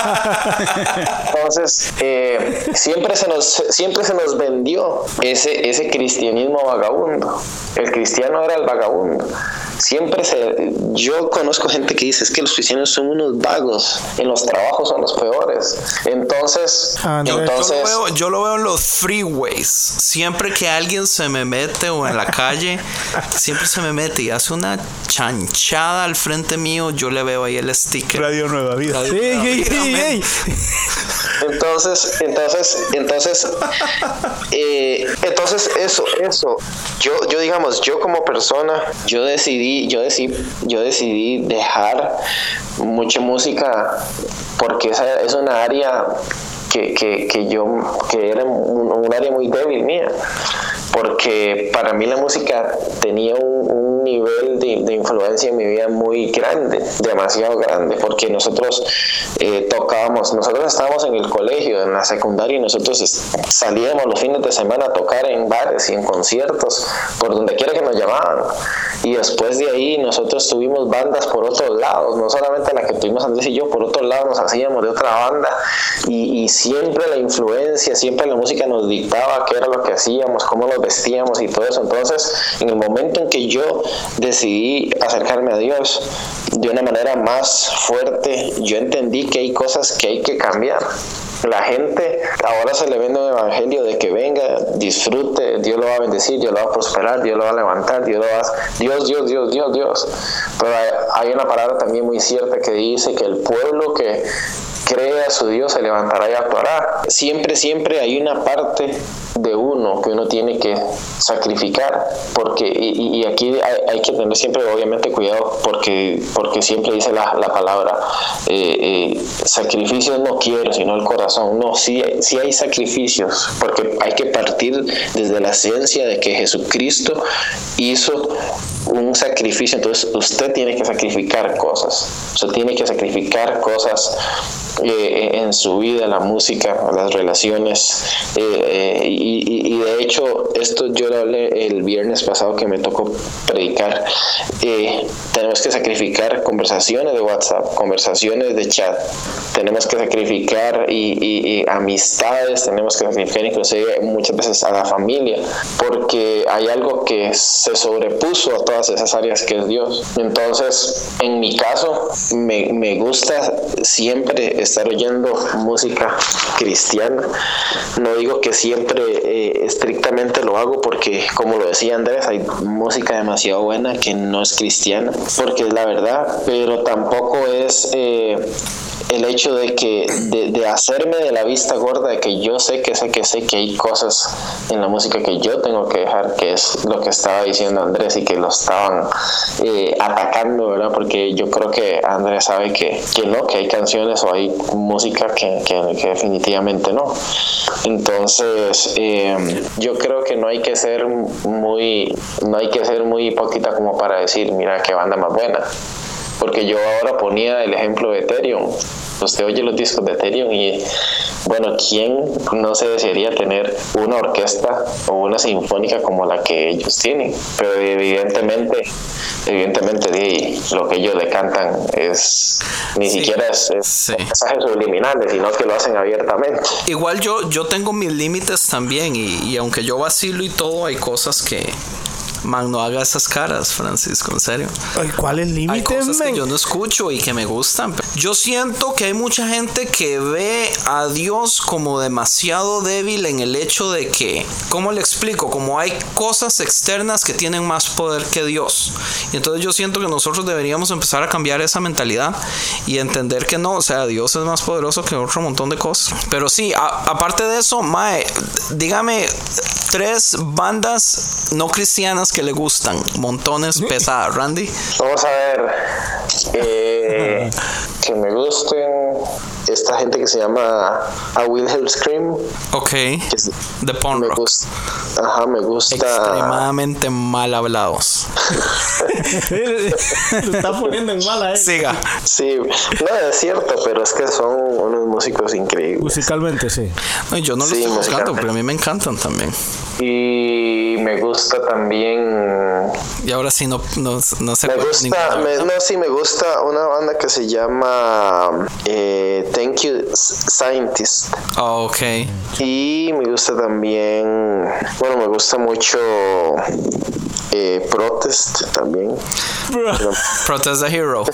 S6: Entonces, eh, siempre, se nos, siempre se nos vendió ese, ese cristianismo vagabundo. El cristiano era el vagabundo. Siempre se. Yo conozco gente que dice es que los cristianos son unos vagos, en los trabajos son los peores. Entonces,
S1: Andrés.
S5: Yo
S6: entonces
S5: lo, veo, yo lo veo en los freeways. Siempre que alguien se me mete o en la calle, siempre se me mete y hace una chanchada al frente mío, yo le veo ahí el sticker.
S3: Radio Nueva Vida.
S1: Ey, ey, ey,
S6: Entonces, entonces, entonces, eh, entonces eso, eso. Yo, yo digamos, yo como persona, yo decidí, yo decidí, yo decidí dejar mucha música porque esa es una área que, que, que yo, que era un área muy débil mía. Porque para mí la música tenía un, un nivel de, de influencia en mi vida muy grande, demasiado grande, porque nosotros eh, tocábamos, nosotros estábamos en el colegio, en la secundaria, y nosotros salíamos los fines de semana a tocar en bares y en conciertos, por donde quiera que nos llamaban. Y después de ahí nosotros tuvimos bandas por otros lados, no solamente la que tuvimos Andrés y yo, por otro lado nos hacíamos de otra banda y, y siempre la influencia, siempre la música nos dictaba qué era lo que hacíamos, cómo nos vestíamos y todo eso. Entonces, en el momento en que yo decidí acercarme a Dios de una manera más fuerte, yo entendí que hay cosas que hay que cambiar. La gente ahora se le vende un evangelio de que venga, disfrute, Dios lo va a bendecir, Dios lo va a prosperar, Dios lo va a levantar, Dios lo va a... Dios, Dios, Dios, Dios, Dios. Pero hay, una palabra también muy cierta que dice que el pueblo que cree a su Dios se levantará y actuará. Siempre, siempre hay una parte de uno que uno tiene que sacrificar, porque, y, aquí hay, hay que tener siempre obviamente cuidado, porque, porque siempre dice la, la palabra, eh, eh, sacrificios no quiero, sino el corazón. No, sí, sí hay sacrificios, porque hay que partir desde la ciencia de que Jesucristo hizo un sacrificio, entonces usted tiene que sacrificar cosas, usted tiene que sacrificar cosas eh, en su vida, la música, las relaciones, eh, eh, y, y- de hecho esto yo lo hablé el viernes pasado que me tocó predicar, tenemos que sacrificar conversaciones de WhatsApp, conversaciones de chat, tenemos que sacrificar y, y- amistades, tenemos que sacrificar inclusive muchas veces a la familia, porque hay algo que se sobrepuso a todas esas áreas que es Dios. Entonces, en mi caso, me, me gusta siempre estar oyendo música cristiana. No digo que siempre eh, estrictamente lo hago porque, como lo decía Andrés, hay música demasiado buena que no es cristiana, porque es la verdad, pero tampoco es... eh, el hecho de que de, de hacerme de la vista gorda de que yo sé que sé que sé que hay cosas en la música que yo tengo que dejar que es lo que estaba diciendo Andrés y que lo estaban eh, atacando verdad porque yo creo que Andrés sabe que, que no que hay canciones o hay música que, que- que definitivamente no. Entonces eh, yo creo que no hay que ser muy no hay que ser muy hipócrita como para decir mira qué banda más buena porque yo ahora ponía el ejemplo de Ethereum. Usted oye los discos de Ethereum y, bueno, ¿quién no se desearía tener una orquesta o una sinfónica como la que ellos tienen? Pero evidentemente, evidentemente lo que ellos le cantan es, ni
S5: Sí,
S6: siquiera es, es
S5: sí.
S6: mensajes subliminales, sino que lo hacen abiertamente.
S5: Igual yo, yo tengo mis límites también y, y aunque yo vacilo y todo, hay cosas que Man, no haga esas caras, Francisco, en serio.
S1: Ay, ¿Cuáles
S5: Hay
S1: límites,
S5: cosas que
S1: men?
S5: yo no escucho y que me gustan. Yo siento que hay mucha gente que ve a Dios como demasiado débil en el hecho de que, ¿cómo le explico? Como hay cosas externas que tienen más poder que Dios. Y entonces yo siento que nosotros deberíamos empezar a cambiar esa mentalidad y entender que no, o sea, Dios es más poderoso que otro montón de cosas. Pero sí, a- aparte de eso, Mae, dígame tres bandas no cristianas que le gustan, montones pesadas, Randy.
S6: Vamos a ver. eh, que me gusten. Esta gente que se llama A Wilhelm Scream.
S5: Ok. The Punk
S6: me
S5: Rock.
S6: gusta. Ajá, me gusta.
S5: Extremadamente mal hablados.
S1: Lo está poniendo en mala, eh.
S5: Siga.
S6: Sí, no es cierto, pero es que son unos músicos increíbles.
S1: Musicalmente, sí.
S5: No, yo no lo
S6: Sí,
S5: estoy buscando, pero a mí me encantan también.
S6: Y me gusta también.
S5: Y ahora sí no, no, no se
S6: Me gusta, no, sí, me gusta una banda que se llama eh, Thank You Scientist.
S5: Ok.
S6: Y me gusta también, bueno, me gusta mucho eh, Protest también.
S5: Protest the Hero.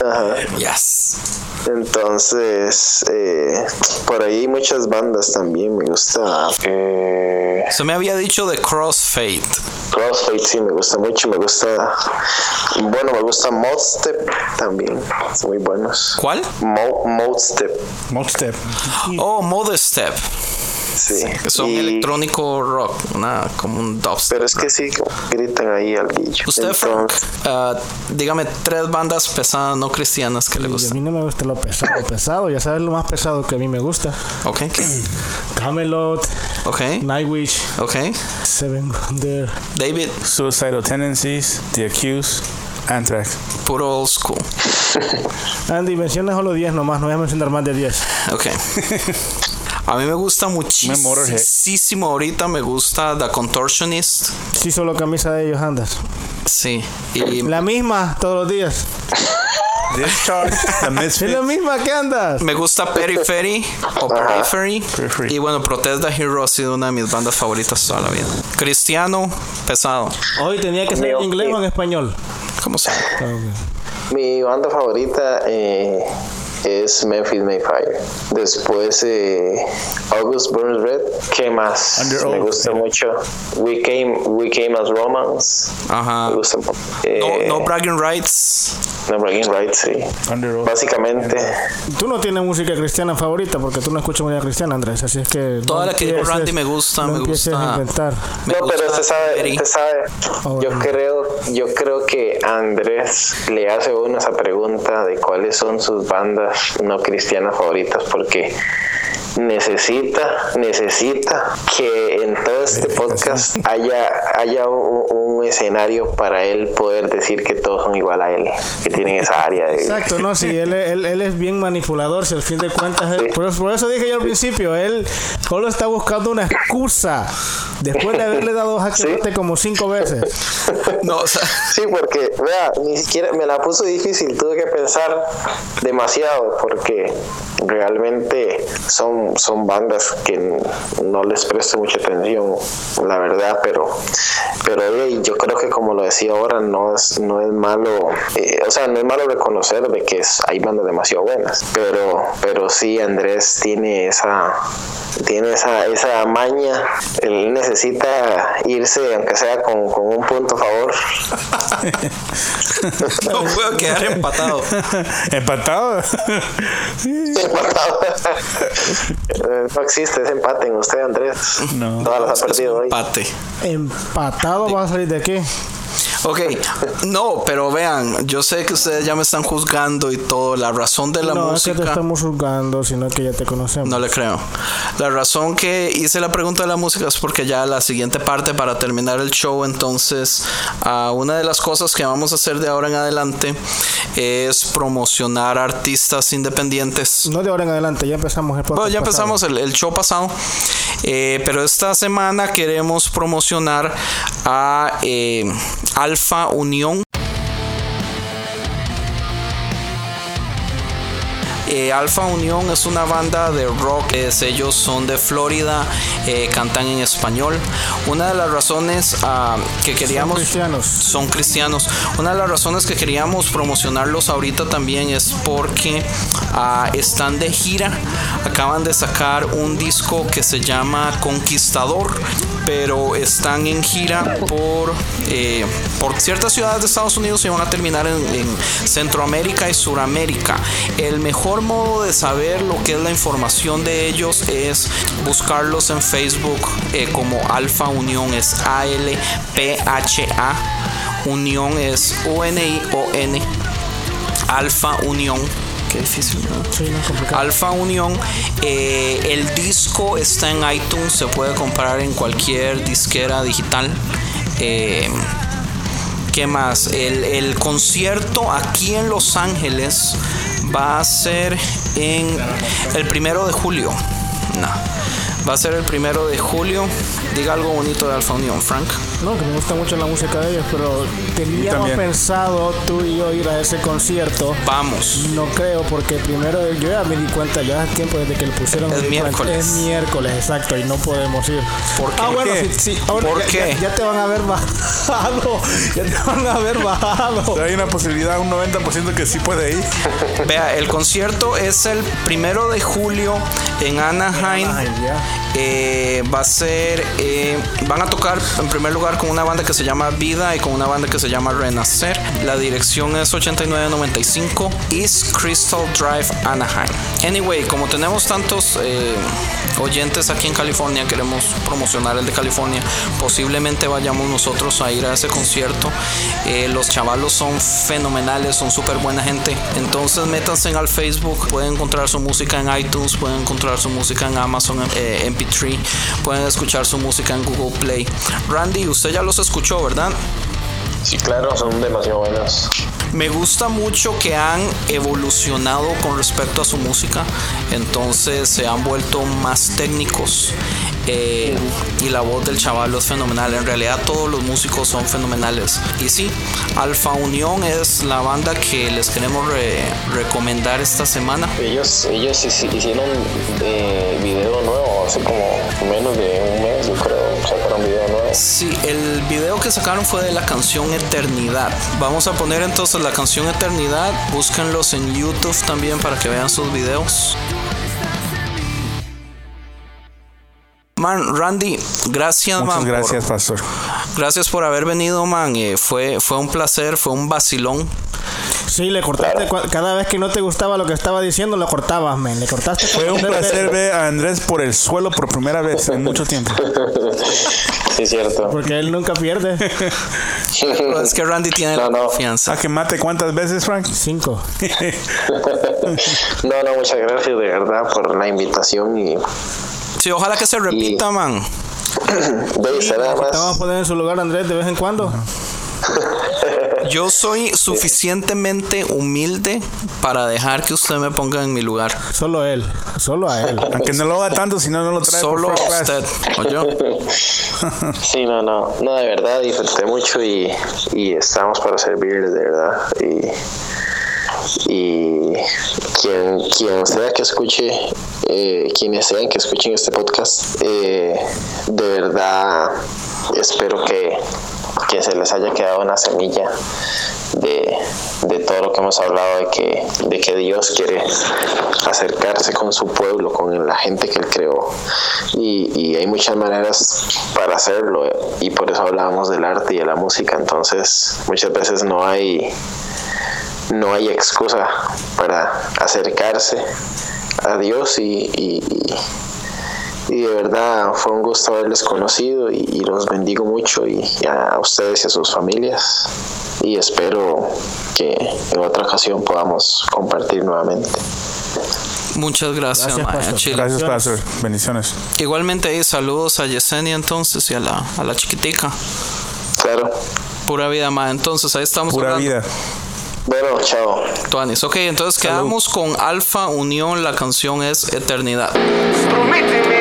S6: Ajá.
S5: Yes.
S6: Entonces, eh, por ahí muchas bandas también me gusta. Eh,
S5: Usted me había dicho de Crossfade.
S6: Crossfade sí me gusta mucho, me gusta. Bueno, me gusta Modstep también, son muy buenos.
S5: ¿Cuál?
S6: Mo, Modstep,
S1: Modstep.
S5: Oh, Mother Step.
S6: sí.
S5: Que son
S6: Y-
S5: electrónico rock. Una, como un dubstep.
S6: Pero es que sí, gritan ahí al guillo.
S5: Usted, Frank, ah, dígame tres bandas pesadas no cristianas que le
S1: Y a
S5: gustan.
S1: mí no me gusta lo pesado, pesado. Ya sabes lo más pesado que a mí me gusta.
S5: Ok.
S1: Camelot,
S5: Ok.
S1: Nightwish,
S5: Ok.
S1: Seven Wonder.
S5: David,
S3: Suicidal Tendencies, The Accused, Anthrax.
S5: puro old school.
S1: Andy, menciona solo 10 nomás, no voy a mencionar más de 10.
S5: Ok. A mí me gusta
S3: Motorhead.
S5: muchísimo ahorita, me gusta The Contortionist.
S1: Sí, solo camisa de ellos andas.
S5: Sí. Y
S1: La misma todos los días. Es la misma que andas.
S5: me gusta Periphery o Periphery.
S3: Periphery.
S5: Y bueno, Protest the Hero ha sido una de mis bandas favoritas toda la vida. Cristiano, pesado.
S1: Hoy tenía que ser en inglés o en español.
S5: ¿Cómo se
S6: mi banda favorita eh, es Memphis Mayfire. Después eh, August Burns Red. ¿Qué más?
S3: Under
S6: me gusta
S3: yeah.
S6: mucho. We Came, We Came as Romance.
S5: Ajá.
S6: Me gusta.
S5: No,
S6: Eh,
S5: no bragging rights.
S6: no Bragging Rights, sí.
S3: Under.
S6: Básicamente.
S1: Tú no tienes música cristiana favorita porque tú no escuchas música cristiana, Andrés. Así es que.
S5: Toda
S1: no
S5: la que dijo Randy me gusta,
S1: no
S5: me gusta.
S1: a inventar.
S5: Me
S6: no, pero
S5: gusta
S6: usted sabe, usted sabe.
S1: Oh,
S6: yo
S1: bueno.
S6: creo, yo creo que Andrés le hace a uno esa pregunta de cuáles son sus bandas no cristianas favoritas, porque necesita, necesita que en todo este podcast haya, haya un, un escenario para él poder decir que todos son igual a él, que tienen esa área de
S1: Exacto, no, sí, él, él, él es bien manipulador, si al fin de cuentas, él- por, eso, por eso dije yo al principio, él solo está buscando una excusa después de haberle dado jaque
S6: Sí.
S1: como cinco veces.
S5: No, o sea,
S6: Sí, porque, vea, ni siquiera me la puso difícil, tuve que pensar demasiado, porque realmente son, son bandas que no les presto mucha atención, la verdad, pero, pero hey, yo creo que como lo decía ahora, no es, no es malo, eh, o sea, no es malo reconocer de que es- hay bandas demasiado buenas, pero, pero sí, Andrés tiene esa, tiene esa, esa maña, él necesita irse, aunque sea con, con un punto a favor.
S5: no puedo quedar empatado.
S3: Empatado.
S6: Empatado. Eh, no existe ese empate en usted, Andrés.
S3: No.
S6: Todas las ha perdido hoy.
S5: Empate.
S1: Empatado va a salir de aquí.
S5: Ok, no, pero vean, yo sé que ustedes ya me están juzgando y todo. La razón de la
S1: no es que te
S5: música.
S1: estamos juzgando, sino que ya te conocemos.
S5: No le creo. La razón que hice la pregunta de la música es porque ya la siguiente parte para terminar el show, entonces, ah, una de las cosas que vamos a hacer de ahora en adelante es promocionar artistas independientes.
S1: No de ahora en adelante, ya empezamos el
S5: Bueno, ya empezamos el, el show pasado, eh, pero esta semana queremos promocionar a eh, Alfa Unión. Eh, Alfa Unión es una banda de rock, es- ellos son de Florida, eh, cantan en español. Una de las razones ah, que queríamos...
S1: cristianos.
S5: Son cristianos. Una de las razones que queríamos promocionarlos ahorita también es porque ah, están de gira. Acaban de sacar un disco que se llama Conquistador, pero están en gira por, eh, por ciertas ciudades de Estados Unidos y van a terminar en, en Centroamérica y Suramérica. El mejor modo de saber lo que es la información de ellos es buscarlos en Facebook eh, como Alfa Unión, es A-L-P-H-A. Unión es U-N-I-O-N. Alfa Unión. Qué difícil, ¿no?
S1: Sí.
S5: Alfa Unión. eh, el disco está en iTunes, se puede comprar en cualquier disquera digital. Eh, ¿Qué más? El, el concierto aquí en Los Ángeles va a ser en el primero de julio. No. Va a ser el primero de julio. Diga algo bonito de Alfa Unión, Frank.
S1: No, que me gusta mucho la música de ellos, pero teníamos pensado tú y yo ir a ese concierto.
S5: Vamos.
S1: No creo, porque primero yo ya me di cuenta, ya hace tiempo desde que le pusieron.
S5: Es
S1: cuenta.
S5: miércoles.
S1: Es miércoles, exacto, y no podemos ir.
S5: ¿Por qué?
S1: Ah, bueno,
S3: qué?
S1: sí, sí, ahora
S5: ¿Por
S1: ya,
S5: qué?
S1: Ya, ya te van a ver bajado. Ya te van a ver bajado.
S3: Hay una posibilidad, un 90% que sí puede ir.
S5: Vea, el concierto es el primero de julio en Anaheim.
S1: Ay, ya.
S5: like Eh, va a ser, eh, van a tocar en primer lugar con una banda que se llama Vida y con una banda que se llama Renacer. La dirección es 8995 East Crystal Drive, Anaheim. Anyway, como tenemos tantos eh, oyentes aquí en California, queremos promocionar el de California. Posiblemente vayamos nosotros a ir a ese concierto. Los chavalos son fenomenales, son súper buena gente. Entonces métanse en al Facebook, pueden encontrar su música en iTunes, pueden encontrar su música en Amazon eh, MP3, pueden escuchar su música en Google Play. Randy, usted ya los escuchó, ¿verdad?
S6: Sí, claro, son demasiado buenos.
S5: Me gusta mucho que han evolucionado con respecto a su música, entonces se han vuelto más técnicos eh, y la voz del chaval es fenomenal. En realidad todos los músicos son fenomenales. Y sí, Alfa Unión es la banda que les queremos re- recomendar esta semana.
S6: Ellos, ellos hici- hicieron eh, video nuevo hace como menos de un mes, yo creo. Sacaron video nuevo.
S5: Sí, el video que sacaron fue de la canción Eternidad. Vamos a poner entonces la canción Eternidad. Búsquenlos en YouTube también para que vean sus videos. Man, Randy, gracias,
S3: Muchas
S5: man. por-
S3: gracias, pastor.
S5: gracias por haber venido, man. Eh, fue, fue un placer, fue un vacilón.
S1: Sí, le cortaste. Cada vez que no te gustaba lo que estaba diciendo, lo cortabas, men. Le cortaste.
S3: Fue un placer ver a Andrés por el suelo por primera vez en mucho tiempo.
S6: Sí, cierto.
S1: Porque él nunca pierde.
S5: Pero es que Randy tiene la
S6: no.
S5: confianza.
S3: ¿A que mate cuántas veces, Frank?
S1: Cinco.
S6: No, no, muchas gracias de verdad por la invitación y
S5: Sí, ojalá que se repita, man.
S6: de eso nada
S1: Te vamos a
S6: más.
S1: poner en su lugar, Andrés, de vez en cuando.
S5: Yo soy suficientemente humilde para dejar que usted me ponga en mi lugar.
S1: Solo él. Solo a él.
S3: Aunque no lo haga tanto, si no, no lo trae
S5: Solo
S3: first class.
S5: usted. ¿oyó?
S6: Sí, no, no, no, de verdad disfruté mucho y, y estamos para servirles, de verdad. Y, y quien, quien sea que escuche, eh, quienes sean que escuchen este podcast, eh, de verdad espero que, que se les haya quedado una semilla de, de todo lo que hemos hablado, de que, de que Dios quiere acercarse con su pueblo, con la gente que Él creó. Y, y hay muchas maneras para hacerlo, eh, y por eso hablábamos del arte y de la música. Entonces, muchas veces no hay, no hay excusa para acercarse a Dios y, y- y- de verdad fue un gusto haberles conocido y, y los bendigo mucho y, y a ustedes y a sus familias y espero que en otra ocasión podamos compartir nuevamente.
S5: Muchas gracias,
S1: Gracias, pastor.
S5: chile.
S3: Gracias, pastor. Bendiciones.
S5: Igualmente ahí saludos a Yesenia entonces y a la, a la chiquitica.
S6: Claro.
S5: Pura vida, ma. Entonces ahí estamos
S3: Pura
S5: hablando.
S3: vida.
S6: Bueno, chao.
S5: Tuanis. Ok, entonces quedamos con Alfa Unión. La canción es Eternidad.
S7: Prométeme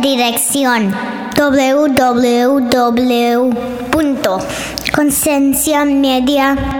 S8: dirección www.concienciamedia.com